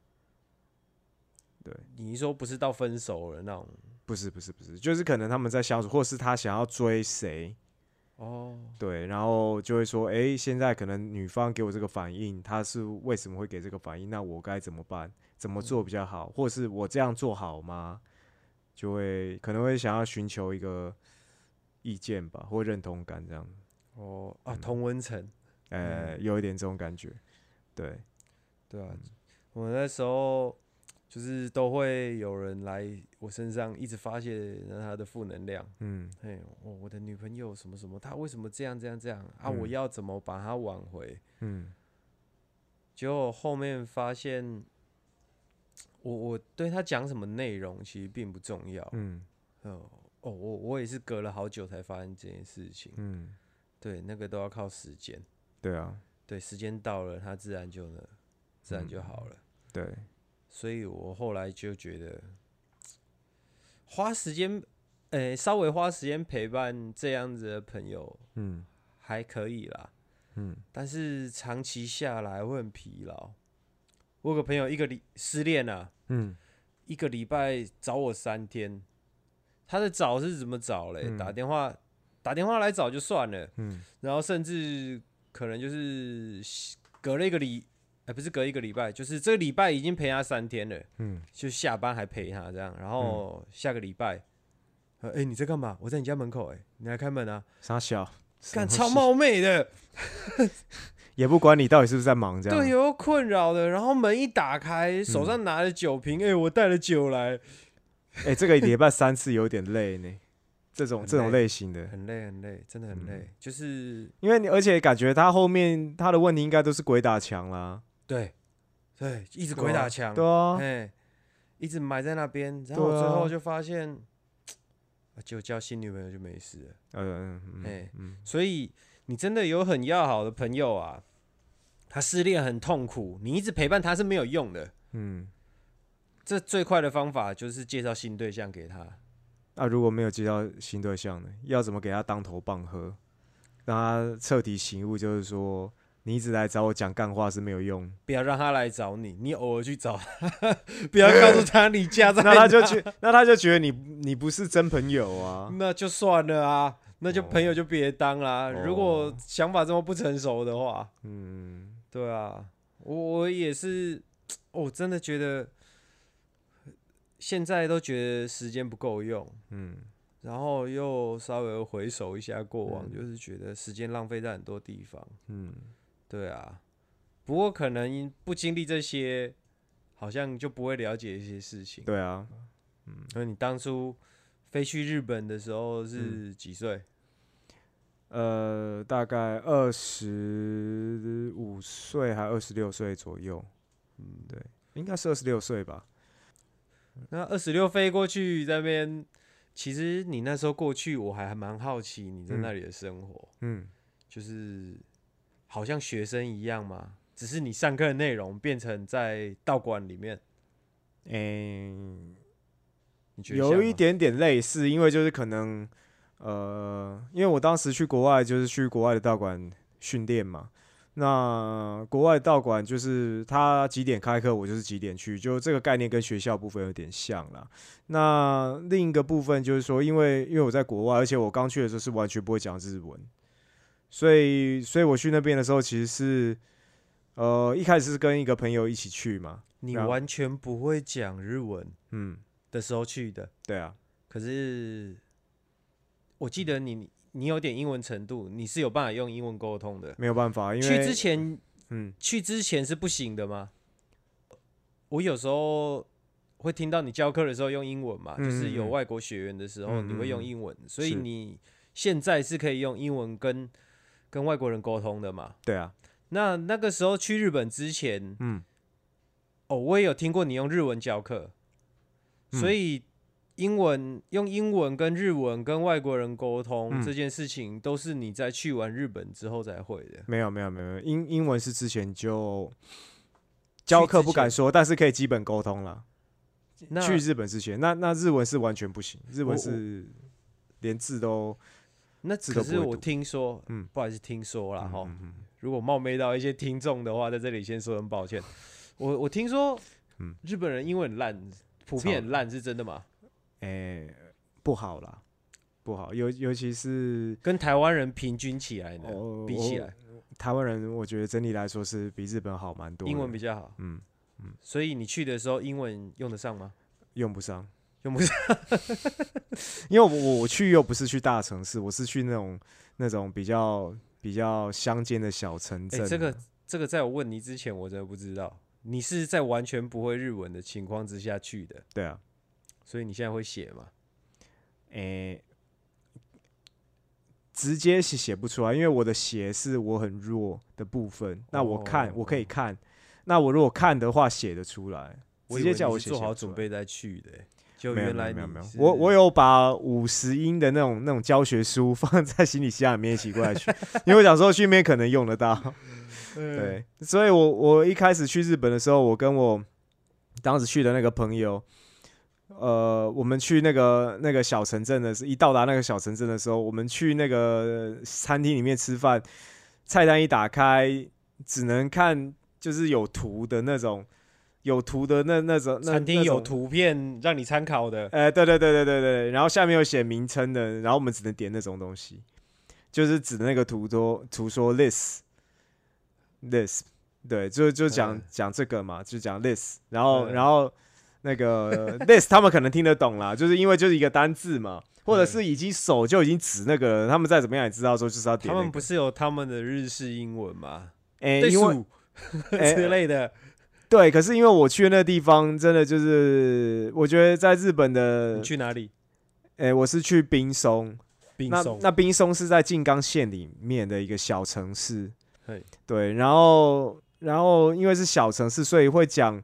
对，你一说不是到分手了那种？不是不是不是，就是可能他们在相处，或是他想要追谁，哦，对，然后就会说，诶，现在可能女方给我这个反应，她是为什么会给这个反应？那我该怎么办？怎么做比较好？或是我这样做好吗？就会可能会想要寻求一个意见吧，或认同感这样。哦啊，同温层，呃，有一点这种感觉，对，对啊，我那时候就是都会有人来我身上一直发泄他的负能量，嗯嘿，我我的女朋友什么什么，她为什么这样这样这样啊？我嗯要怎么把她挽回？嗯结果后面发现，我我对她讲什么内容其实并不重要，嗯哦哦，我我也是隔了好久才发现这件事情，嗯，对，那个都要靠时间，对啊，对，时间到了，他自然就呢，自然就好了。对，所以我后来就觉得，花时间，诶、稍微花时间陪伴这样子的朋友嗯还可以啦，嗯但是长期下来会很疲劳。我有个朋友一个礼失恋啊，嗯一个礼拜找我三天，他的找是怎么找嘞？嗯打电话打电话来找就算了，嗯然后甚至可能就是隔了一个礼，哎、不是隔一个礼拜，就是这个礼拜已经陪他三天了。嗯就下班还陪他这样，然后下个礼拜，呃，哎、你在干嘛？我在你家门口、哎，你来开门啊！傻小，干超冒昧的，(laughs) 也不管你到底是不是在忙这样。对，有困扰的。然后门一打开，手上拿着酒瓶，哎、我带了酒来，哎、这个礼拜三次有点累呢。这种这种类型的，很累很累，真的很累。就是因为你而且感觉他后面他的问题应该都是鬼打墙啦。对对，一直鬼打墙，对啊，哎、一直埋在那边。然后最后就发现，(tsk) 啊就交新女朋友就没事了。嗯嗯哎嗯所以你真的有很要好的朋友啊，他失恋很痛苦，你一直陪伴他是没有用的。嗯。这最快的方法就是介绍新对象给他。那、如果没有介绍新对象呢？要怎么给他当头棒喝，让他彻底醒悟？就是说，你一直来找我讲干话是没有用，不要让他来找你，你偶尔去找他，(laughs) 不要告诉他你家在 (laughs) 那他就哪。觉，那他就觉得你你不是真朋友啊。那就算了啊，那就朋友就别当啦。哦。如果想法这么不成熟的话，嗯，对啊，我我也是，我真的觉得现在都觉得时间不够用，嗯，然后又稍微回首一下过往，嗯。就是觉得时间浪费在很多地方。嗯，对啊，不过可能不经历这些，好像就不会了解一些事情。对啊，嗯，那你当初飞去日本的时候嗯是几岁？呃，大概二十五岁还二十六岁左右，嗯，对，应该是二十六岁吧。那二十六飞过去那边，其实你那时候过去，我还蛮好奇你在嗯那里的生活，嗯，就是好像学生一样嘛，只是你上课的内容变成在道馆里面，嗯、你觉得有一点点类似，因为就是可能，呃，因为我当时去国外就是去国外的道馆训练嘛。那国外道馆就是他几点开课，我就是几点去，就这个概念跟学校部分有点像啦。那另一个部分就是说，因为因为我在国外，而且我刚去的时候是完全不会讲日文，所以所以我去那边的时候其实是，呃，一开始是跟一个朋友一起去嘛，你完全不会讲日文嗯，的时候去的，对啊，可是我记得你你有点英文程度，你是有办法用英文沟通的。没有办法，因为去之前嗯。去之前是不行的吗？我有时候会听到你教课的时候用英文嘛，嗯就是有嗯外国学员的时候嗯你会用嗯英文，所以你现在是可以用英文跟跟外国人沟通的嘛。对啊，那那个时候去日本之前，嗯哦，我也有听过你用日文教课，嗯所以英文用英文跟日文跟外国人沟通、嗯这件事情，都是你在去完日本之后才会的。没有没有没有，没有英英文是之前就教课不敢说，但是可以基本沟通了。去日本之前，那那日文是完全不行，日文是连字都那只是我听说，嗯不好意思，听说了哈、嗯嗯如果冒昧到一些听众的话，在这里先说声抱歉。我我听说，嗯日本人英文很烂，普遍很烂是真的吗？哎、不好啦，不好，尤尤其是跟台湾人平均起来呢，哦比起来，台湾人，我觉得整体来说是比日本好蛮多。英文比较好。嗯所以你去的时候，英文用得上吗？用不上，用不上。(laughs) 因为我我去又不是去大城市，我是去那种那种比较比较乡间的小城哎、镇。这个这个在我问你之前，我真的不知道。你是在完全不会日文的情况之下去的，对啊，所以你现在会写吗？诶、直接写写不出来，因为我的写是我很弱的部分。那我看、哦我可以看，那我如果看的话写得出来，直接叫我做好准备再去的欸、就原来没有没有，我我有把五十音的那种那种教学书 (laughs) 放在行李箱里面一起过来去，因为我想说去那边可能用得到。(laughs) 嗯对，所以我我一开始去日本的时候，我跟我当时去的那个朋友，呃，我们去那个那个小城镇的时，一到达那个小城镇的时候，我们去那个餐厅里面吃饭，菜单一打开，只能看就是有图的那种，有图的那那种那餐厅有图片让你参考的，呃，对对对对对对，然后下面有写名称的，然后我们只能点那种东西，就是指那个图说图说 this this，对，就就讲嗯。讲这个嘛，就讲 this，然后嗯。然后那个 (laughs) this 他们可能听得懂啦，就是因为就是一个单字嘛，或者嗯。是已经手就已经指那个了，他们再怎么样也知道说就是要点、那个。他们不是有他们的日式英文吗？哎、对因为 (laughs) 之类的，对，可是因为我去的那个地方，真的就是我觉得在日本的你，去哪里？哎、我是去冰松。那冰松。那冰松是在静冈县里面的一个小城市嘿，对，然后然后因为是小城市，所以会讲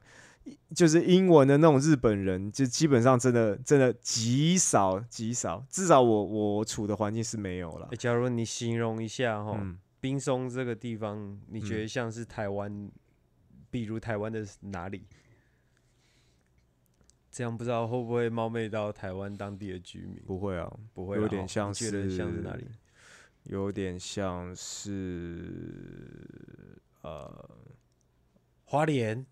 就是英文的那种日本人，就基本上真的真的极少极少，至少我我处的环境是没有了欸。假如你形容一下哈，嗯，冰松这个地方，你觉嗯得像是台湾，比如台湾的哪里？这样不知道会不会冒昧到台湾当地的居民？不会啊，不会啦，有点像是觉得像是哪里？有点像是呃，花莲、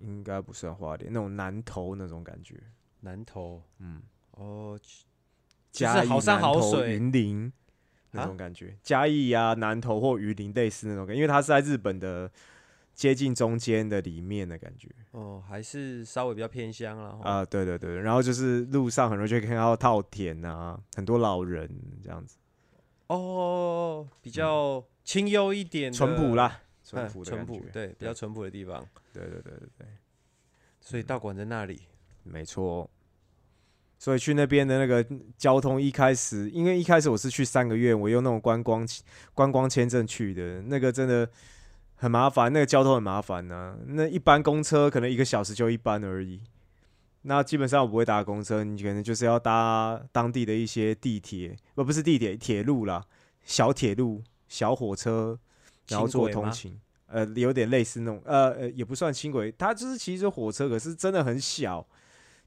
应该不算花莲那种南投那种感觉，南投，嗯，哦，就是嘉义、好山好水云林那啊种感觉，嘉义啊、南投或云林类似那种感觉，因为它是在日本的接近中间的里面的感觉哦，还是稍微比较偏乡了哈。啊、对对对，然后就是路上很容易就可以看到稻田啊，很多老人这样子，哦，比较清幽一点，嗯淳朴啦，淳嗯，朴的淳朴，对，比较淳朴的地方。对对对对对，所以道馆在那里，没错。所以去那边的那个交通一开始，因为一开始我是去三个月，我用那种观光观光签证去的，那个真的很麻烦，那个交通很麻烦呢、那一般公车可能一个小时就一班而已，那基本上我不会搭公车，你可能就是要搭当地的一些地铁，不不是地铁，铁路啦，小铁路、小火车，然后做轻轨吗？通勤。呃，有点类似那种，呃呃，也不算轻轨，它就是其实火车，可是真的很小，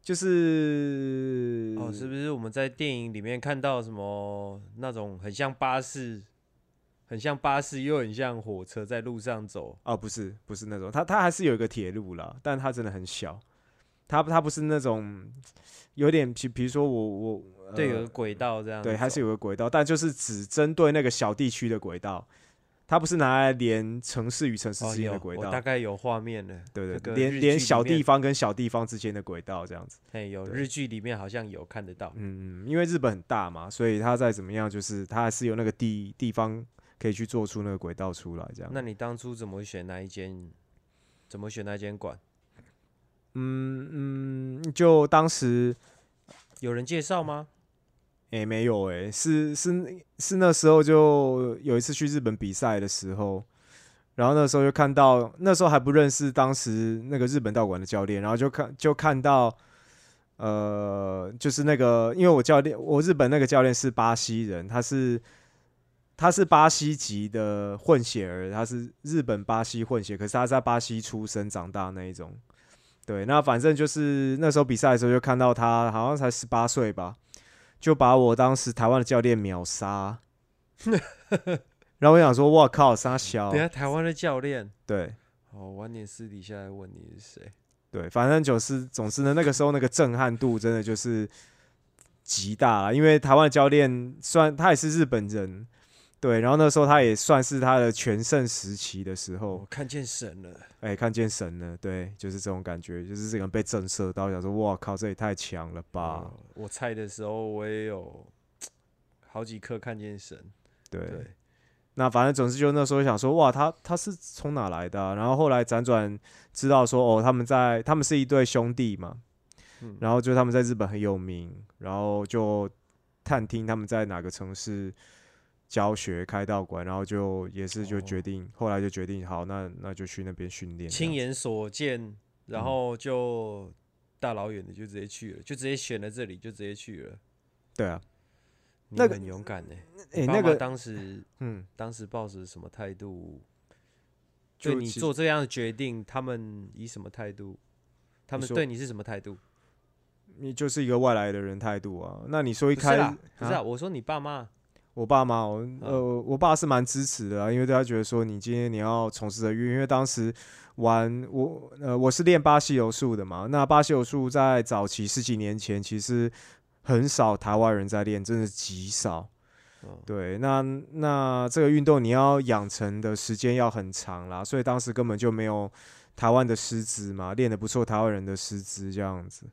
就是哦，是不是我们在电影里面看到什么那种很像巴士，很像巴士又很像火车在路上走？哦，不是不是那种，它它还是有一个铁路啦，但它真的很小，它它不是那种有点，比比如说我我、呃、对，有个轨道这样。对，还是有个轨道，但就是只针对那个小地区的轨道，它不是拿来连城市与城市之间的轨道，我大概有画面了。对对连连小地方跟小地方之间的轨道这样子。嘿，有日剧里面好像有看得到。嗯，嗯，因为日本很大嘛，所以它再怎么样，就是它还是有那个地地方可以去做出那个轨道出来，这样。那你当初怎么选那一间？怎么选那间馆？嗯嗯，就当时有人介绍吗？诶、没有诶、是是是那时候就有一次去日本比赛的时候，然后那时候就看到，那时候还不认识当时那个日本道馆的教练，然后就看就看到，呃，就是那个因为我教练，我日本那个教练是巴西人，他是他是巴西籍的混血儿，他是日本巴西混血，可是他在巴西出生长大那一种。对，那反正就是那时候比赛的时候就看到他，好像才十八岁吧，就把我当时台湾的教练秒杀。(laughs) 然后我想说，哇靠，杀小等，下台湾的教练。对，哦，晚点私底下来问你是谁。对，反正就是总之呢，那个时候那个震撼度真的就是极大了，因为台湾的教练虽然他也是日本人，对，然后那时候他也算是他的全盛时期的时候我，看见神了。哎、看见神了，对，就是这种感觉，就是这个人被震慑到，想说哇靠，这也太强了吧，哦我菜的时候，我也有好几颗看见神。对。对，那反正总之就那时候想说，哇，他他是从哪来的啊、然后后来辗转知道说，哦，他们在他们是一对兄弟嘛，嗯然后就他们在日本很有名，然后就探听他们在哪个城市教学开道馆，然后就也是就决定，后来就决定好，那那就去那边训练。亲眼所见，然嗯后就大老远的就直接去了，就直接选了这里，就直接去了。对啊，你那个很勇敢呢、哎、那个当时嗯，当时抱着什么态度？就对你做这样的决定，他们以什么态度？他们对你是什么态度？你就是一个外来的人态度啊。那你说一开不是啊，我说你爸妈，我爸妈，我呃，嗯我爸是蛮支持的啊，因为他觉得说你今天你要从事的运，因为当时玩我呃我是练巴西柔术的嘛，那巴西柔术在早期十几年前其实很少台湾人在练，真的极少。嗯对，那那这个运动你要养成的时间要很长啦，所以当时根本就没有台湾的师资嘛，练得不错台湾人的师资这样子。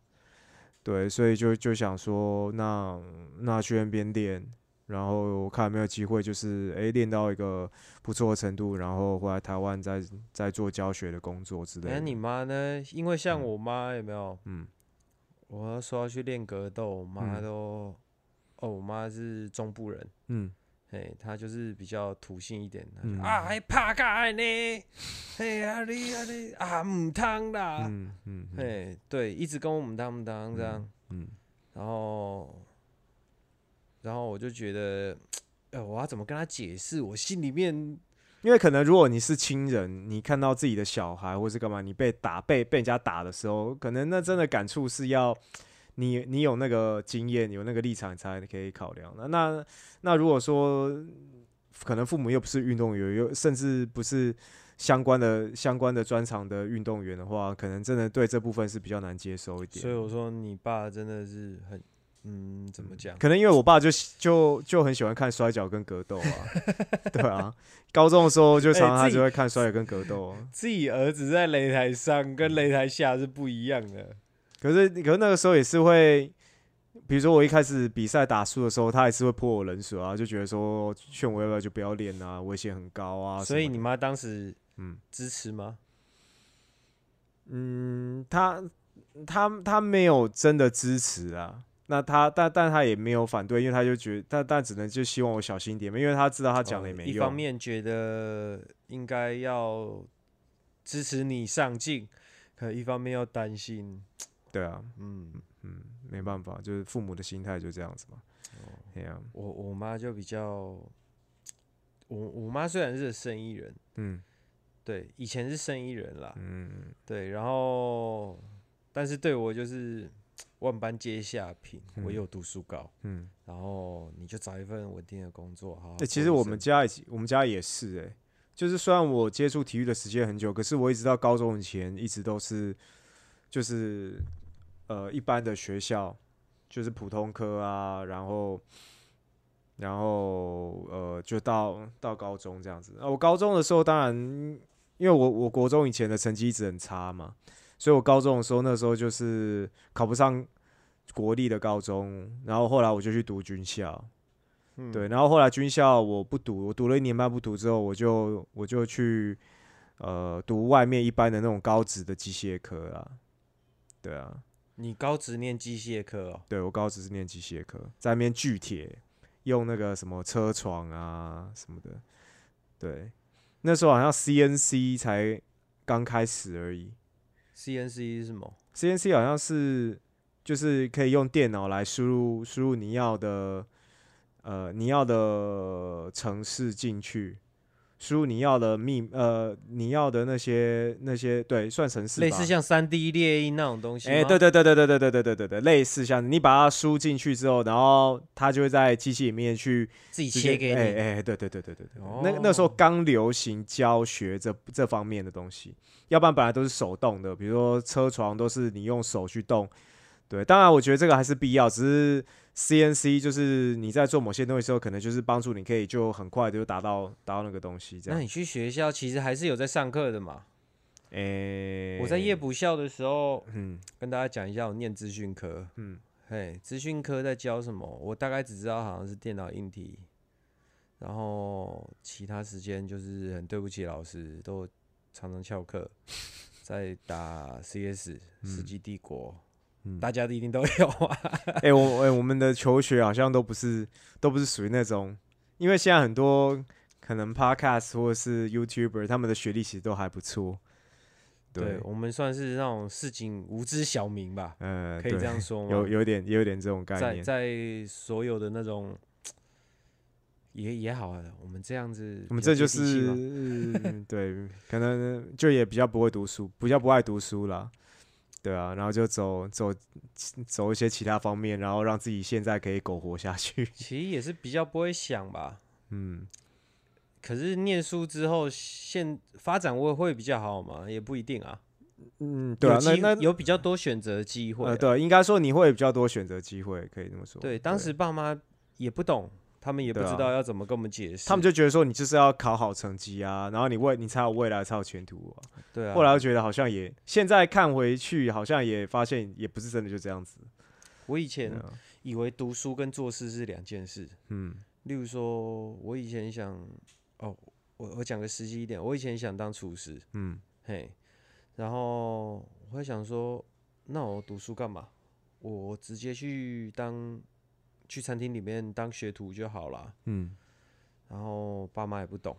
对，所以就就想说，那那去那边练，然后看有没有机会，就是诶练到一个不错的程度，然后回来台湾再再做教学的工作之类的。那你妈呢？因为像嗯。我妈有没有？嗯。我要说要去练格斗，我妈嗯。都，哦，我妈是中部人，嗯。哎，她就是比较土性一点，她就嗯。啊，还怕干呢，嘿啊你啊你啊唔通啦，嗯嗯嗯。嘿，对，一直跟我唔当唔当这样，嗯，然后，然后我就觉得，呃，我要怎么跟他解释？我心里面因为可能如果你是亲人，你看到自己的小孩或是干嘛，你被打被被人家打的时候，可能那真的感触是要你你有那个经验，有那个立场才可以考量那。那那如果说可能父母又不是运动员，又甚至不是相关的相关的专长的运动员的话，可能真的对这部分是比较难接受一点。所以我说你爸真的是很，嗯，怎么讲？可能因为我爸就就就很喜欢看摔跤跟格斗啊，(laughs) 对啊，高中的时候就常常他就会看摔跤跟格斗啊。(laughs) 自己儿子在擂台上跟擂台下是不一样的。可是可是那个时候也是会，比如说我一开始比赛打输的时候，他也是会泼我冷水啊，就觉得说劝我要不要就不要练啊，危险很高啊。所以你妈当时嗯支持吗？嗯，他他他没有真的支持啊。那他但但他也没有反对，因为他就觉得，但但只能就希望我小心一点嘛，因为他知道他讲的也没用。哦一方面觉得应该要支持你上进，可一方面又担心，对啊，嗯，嗯，没办法，就是父母的心态就这样子嘛。哦对啊，我我妈就比较，我我妈虽然是生意人，嗯对，以前是生意人啦，嗯对，然后但是对我就是万般皆下品，嗯唯有读书高。嗯。然后你就找一份稳定的工作，好好欸、其实我们家也我们家也是哎、就是虽然我接触体育的时间很久，可是我一直到高中以前一直都是就是呃一般的学校，就是普通科啊，然后然后呃就到到高中这样子。啊，我高中的时候当然因为我我国中以前的成绩一直很差嘛，所以我高中的时候那时候就是考不上国立的高中，然后后来我就去读军校。嗯对，然后后来军校我不读，我读了一年半不读之后，我就我就去呃读外面一般的那种高职的机械科啦。对啊，你高职念机械科哦，对我高职是念机械科，在那边锯铁，用那个什么车床啊什么的。对，那时候好像 CNC 才刚开始而已 CNC 是什么？，CNC 好像是就是可以用电脑来输入输入你要的呃你要的城市进去，输入你要的密呃你要的那些那些对算城市吧，类似像三 D 猎鹰那种东西吗。哎、对对对对对对对对对对对，类似像你把它输进去之后，然后它就会在机器里面去自己直接切给你。哎哎、对对对对对对，那那时候哦刚流行教学这这方面的东西，要不然本来都是手动的，比如说车床都是你用手去动。对，当然我觉得这个还是必要，只是 CNC 就是你在做某些东西的时候，可能就是帮助你可以就很快的就达到达到那个东西这样。那你去学校其实还是有在上课的嘛？哎、我在夜补校的时候，嗯跟大家讲一下，我念资讯科。嗯嘿，资讯科在教什么？我大概只知道好像是电脑硬体，然后其他时间就是很对不起老师，都常常翘课，(laughs) 在打 CS、世纪帝国，嗯大家一定都有啊。(laughs) 哎、我哎、我们的求学好像都不是都不是属于那种，因为现在很多可能 podcast 或者是 YouTuber，他们的学历其实都还不错。对我们算是那种市井无知小民吧，呃，可以这样说吗？有有点也有点这种概念。在在所有的那种也也好啊，我们这样子，我们这就是、嗯 (laughs) 对，可能就也比较不会读书，比较不爱读书啦。对啊，然后就走走走一些其他方面，然后让自己现在可以苟活下去。(laughs) 其实也是比较不会想吧。嗯，可是念书之后，现发展会会比较好嘛？也不一定啊。嗯，对啊，那那有比较多选择机会啊、呃，对，应该说你会比较多选择机会，可以这么说。对，当时爸妈也不懂，他们也不知道要怎么跟我们解释。他们就觉得说你就是要考好成绩啊，然后你未你才有未来，才有前途啊。对啊。后来又觉得好像也，现在看回去好像也发现也不是真的就这样子。我以前以为读书跟做事是两件事。嗯例如说，我以前想，哦，我我讲个实际一点，我以前想当厨师，嗯嘿，然后我会想说，那我读书干嘛？我直接去当去餐厅里面当学徒就好了。嗯。然后爸妈也不懂，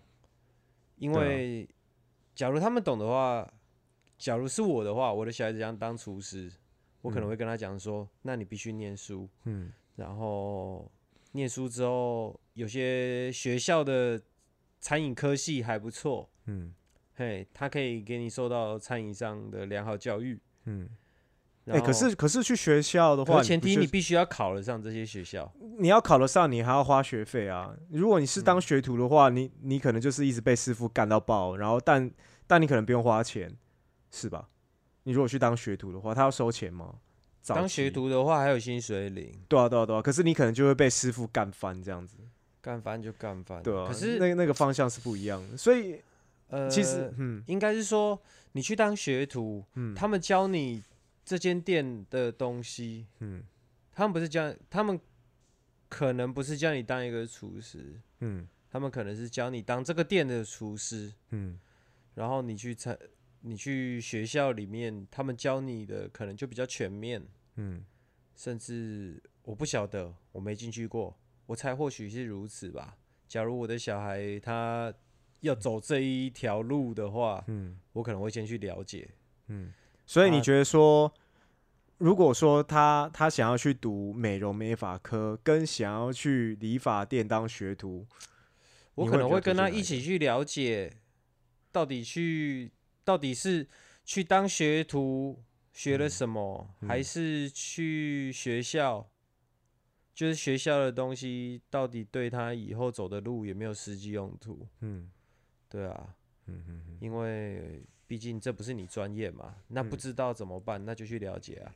因为假如他们懂的话，假如是我的话，我的小孩子想当厨师，我可能嗯。会跟他讲说，那你必须念书，嗯。然后念书之后，有些学校的餐饮科系还不错，嗯。嘿，他可以给你受到餐饮上的良好教育。嗯。哎、可是可是去学校的话，前提你必须要考得上这些学校。你要考得上，你还要花学费啊。如果你是嗯当学徒的话，你你可能就是一直被师傅干到爆，然后但但你可能不用花钱，是吧？你如果去当学徒的话，他要收钱吗？当学徒的话，还有薪水领，对啊对啊对啊，可是你可能就会被师傅干翻这样子，干翻就干翻。对啊。可是那那个方向是不一样的，所以呃，其实嗯应该是说，你去当学徒，嗯他们教你这间店的东西，嗯他们不是教，他们可能不是教你当一个厨师，嗯他们可能是教你当这个店的厨师，嗯然后你去参，你去学校里面，他们教你的可能就比较全面，嗯甚至我不晓得，我没进去过，我猜或许是如此吧。假如我的小孩他要走这一条路的话，嗯我可能会先去了解。嗯。所以你啊。觉得说，如果说他他想要去读美容美发科，跟想要去理发店当学徒，我可能会跟他一起去了解，到底去到底是去当学徒学了什么，还嗯是去学校，就是学校的东西到底对他以后走的路有没有实际用途？嗯。对啊，嗯嗯嗯，因为毕竟这不是你专业嘛，那不嗯。知道怎么办，那就去了解啊。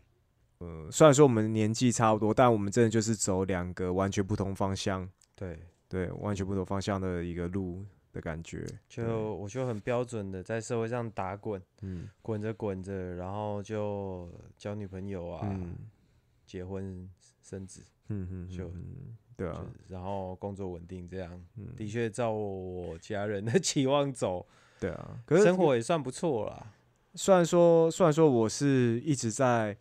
呃，虽然说我们年纪差不多，但我们真的就是走两个完全不同方向，对，对，完全不同方向的一个路的感觉。就我就很标准的在社会上打滚，嗯。滚着滚着，然后就交女朋友啊，嗯。结婚生子。嗯嗯，就嗯对啊，然后工作稳定，这样嗯的确照我家人的 (laughs) 期望走，对啊。可是生活也算不错啦。虽然说，虽然说我是一直在，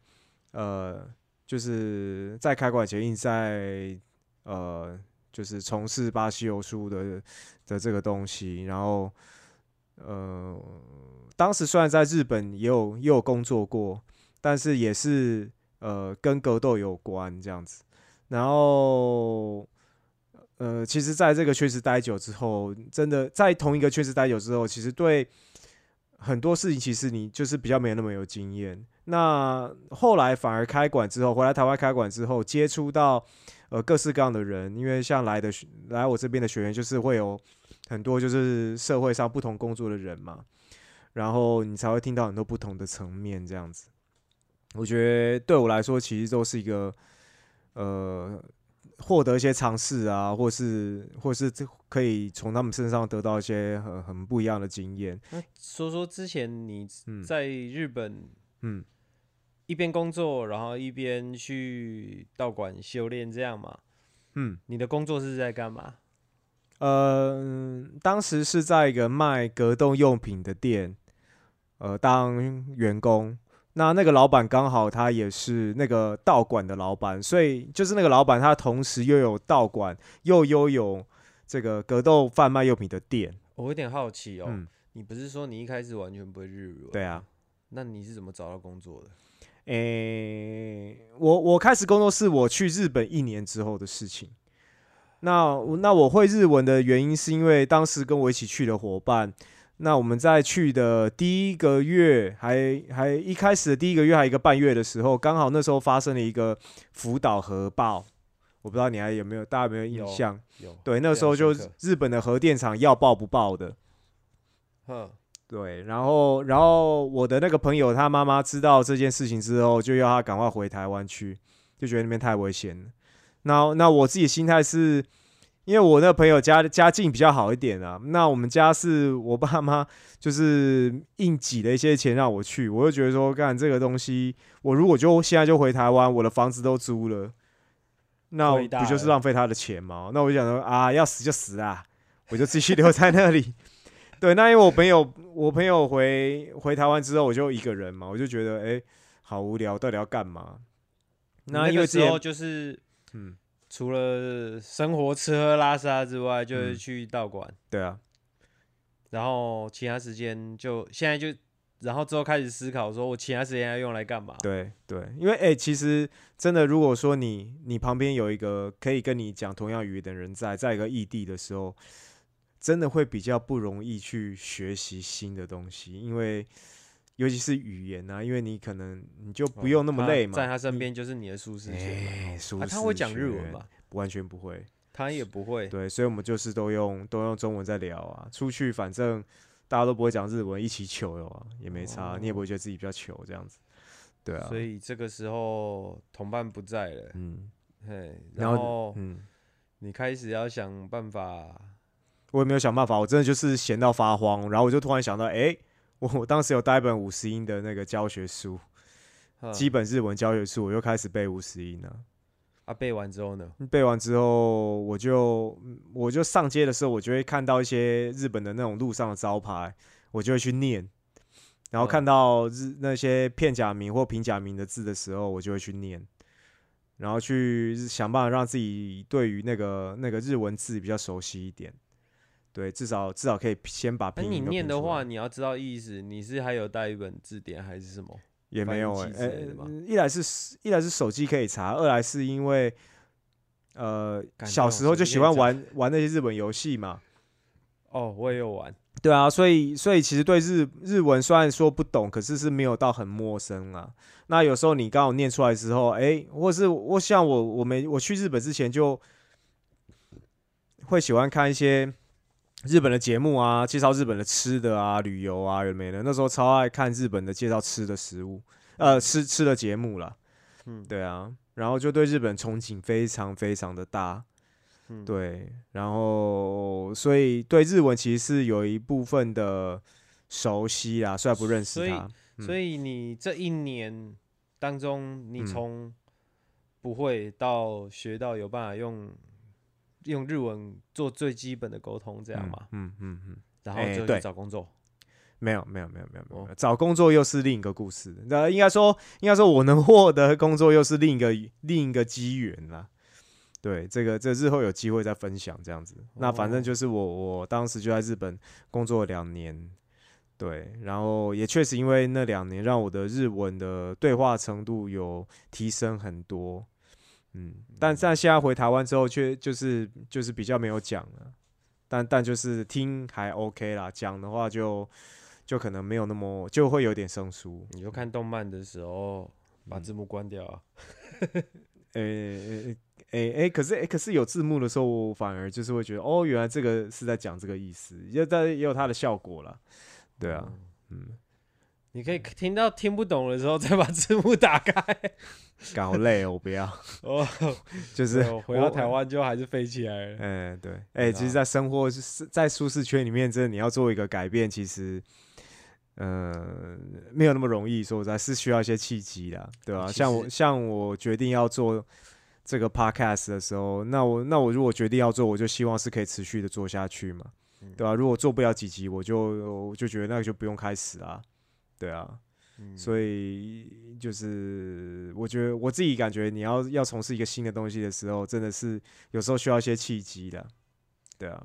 呃，就是在开馆前一直在，呃，就是从事巴西柔术的的这个东西，然后，呃，当时虽然在日本也有也有工作过，但是也是呃跟格斗有关这样子，然后呃，其实在这个圈子待久之后，真的在同一个圈子待久之后，其实对很多事情，其实你就是比较没有那么有经验。那后来反而开馆之后，回来台湾开馆之后，接触到呃各式各样的人，因为像来的来我这边的学员，就是会有很多就是社会上不同工作的人嘛，然后你才会听到很多不同的层面这样子。我觉得对我来说，其实都是一个呃获得一些尝试啊，或是或是这可以从他们身上得到一些很很不一样的经验。那说说之前你嗯在日本嗯，一边工作，然后一边去道馆修炼，这样嘛？嗯，你的工作是在干嘛？呃，当时是在一个卖格斗用品的店，呃，当员工。那那个老板刚好他也是那个道馆的老板，所以就是那个老板他同时又有道馆，又拥有这个格斗贩卖用品的店。我有点好奇哦，嗯，你不是说你一开始完全不会日语？对啊。那你是怎么找到工作的？诶、我我开始工作是我去日本一年之后的事情。那那我会日文的原因是因为当时跟我一起去的伙伴，那我们在去的第一个月，还还一开始的第一个月还一个半月的时候，刚好那时候发生了一个福岛核爆，我不知道你还有没有大家有没有印象？有，对，那时候就日本的核电厂要爆不爆的。哼，对，然后然后我的那个朋友他妈妈知道这件事情之后，就要他赶快回台湾去，就觉得那边太危险了。那那我自己心态是，因为我那朋友家家境比较好一点啊，那我们家是我爸妈就是硬挤了一些钱让我去，我就觉得说，干这个东西，我如果就现在就回台湾，我的房子都租了，那不就是浪费他的钱吗？那我就想说啊，要死就死啊，我就继续留在那里。(laughs) 对，那因为我朋友，我朋友回回台湾之后，我就一个人嘛，我就觉得哎、诶好无聊，到底要干嘛？那那因为之前个时候就是嗯，除了生活吃喝拉撒之外，就是嗯。去道馆，对啊，然后其他时间就现在就，然后之后开始思考，说我其他时间要用来干嘛？对对，因为哎、其实真的，如果说你你旁边有一个可以跟你讲同样语言的人在，在一个异地的时候，真的会比较不容易去学习新的东西，因为尤其是语言啊，因为你可能你就不用那么累嘛，在他身你边就是你的舒适圈嘛。哎，舒啊，他适会讲日文圈吧？完全不会。他也不会。对，所以我们就是都用都用中文在聊啊。出去反正大家都不会讲日文，一起糗啊，也没差，你也不会觉得自己比较糗这样子。对啊，所以这个时候同伴不在了，嗯嘿，然后然后嗯，你开始要想办法，我也没有想办法，我真的就是闲到发慌，然后我就突然想到，哎、我我当时有带一本五十音的那个教学书，基本日文教学书，我又开始背五十音了。啊背完之后呢？背完之后，我就嗯我就上街的时候，我就会看到一些日本的那种路上的招牌，我就会去念。然后嗯看到日那些片假名或平假名的字的时候，我就会去念，然后去想办法让自己对于那个那个日文字比较熟悉一点。对，至少至少可以先把那你拼音都念的话，你要知道意思，你是还有带一本字典还是什么？也没有哎、一来是一来是手机可以查，二来是因为呃小时候就喜欢玩玩那些日本游戏嘛，哦，我也有玩，对啊，所以所以其实对日日文虽然说不懂，可是是没有到很陌生啊。那有时候你刚好念出来之后，哎、或是我像我我没我去日本之前就会喜欢看一些日本的节目啊，介绍日本的吃的啊、旅游啊，有没的？那时候超爱看日本的介绍吃的食物，呃，吃吃的节目啦。嗯，对啊，然后就对日本憧憬非常非常的大。嗯，对，然后所以对日文其实是有一部分的熟悉啦，虽然不认识所以。嗯所以你这一年当中，你嗯从不会到学到有办法用用日文做最基本的沟通，这样嘛？嗯嗯嗯，然后就去找工作。没有没有没有没有没有，找工作又是另一个故事。那应该说应该说我能获得工作又是另一个另一个机缘啦。对，这个这日后有机会再分享这样子。那反正哦就是我我当时就在日本工作了两年，对，然后也确实因为那两年让我的日文的对话程度有提升很多。嗯，但但现在回台湾之后，却就是就是比较没有讲了，但但就是听还 OK 啦，讲的话就就可能没有那么就会有点生疏。你就看动漫的时候把字幕关掉啊。(laughs) 诶诶诶，可是诶，可是有字幕的时候，我反而就是会觉得，哦，原来这个是在讲这个意思，也但也有它的效果了。对啊，嗯，你可以听到听不懂的时候再把字幕打开。搞累哦，我不要。(laughs) 哦，就是回到台湾就还是飞起来了。嗯，对。哎，其实，在生活是在舒适圈里面，真的你要做一个改变，其实，嗯，没有那么容易。说实在，是需要一些契机的，对吧？像我，像我决定要做这个 podcast 的时候，那我，那我如果决定要做，我就希望是可以持续的做下去嘛，对吧？如果做不了几集，我就我就觉得那个就不用开始啊，对啊。所以就是我觉得我自己感觉，你要要从事一个新的东西的时候，真的是有时候需要一些契机的，对啊。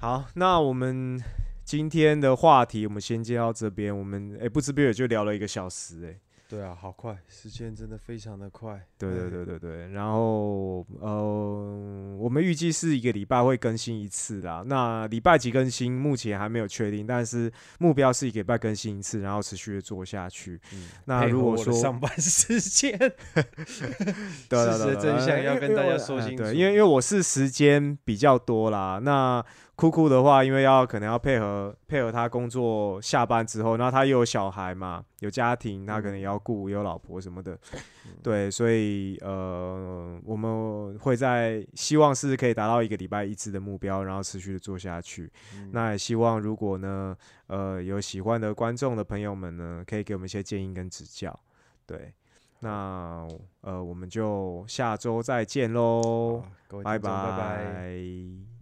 好，那我们今天的话题，我们先接到这边。我们哎，不知不觉就聊了一个小时，哎。对啊，好快，时间真的非常的快。对对对对对，然后呃，我们预计是一个礼拜会更新一次啦。那礼拜几更新，目前还没有确定，但是目标是一个礼拜更新一次，然后持续的做下去。嗯那如果说上班 (laughs) 时间 (laughs) (laughs) 事实真相要跟大家说清楚。对，因为因为我是时间比较多啦，那。酷酷的话，因为要可能要配合配合他工作下班之后，然后他又有小孩嘛，有家庭，他可能也要顾，有老婆什么的，对，所以呃，我们会在希望是可以达到一个礼拜一次的目标，然后持续的做下去。那也希望如果呢，呃，有喜欢的观众的朋友们呢，可以给我们一些建议跟指教。对，那呃，我们就下周再见喽，拜拜拜拜。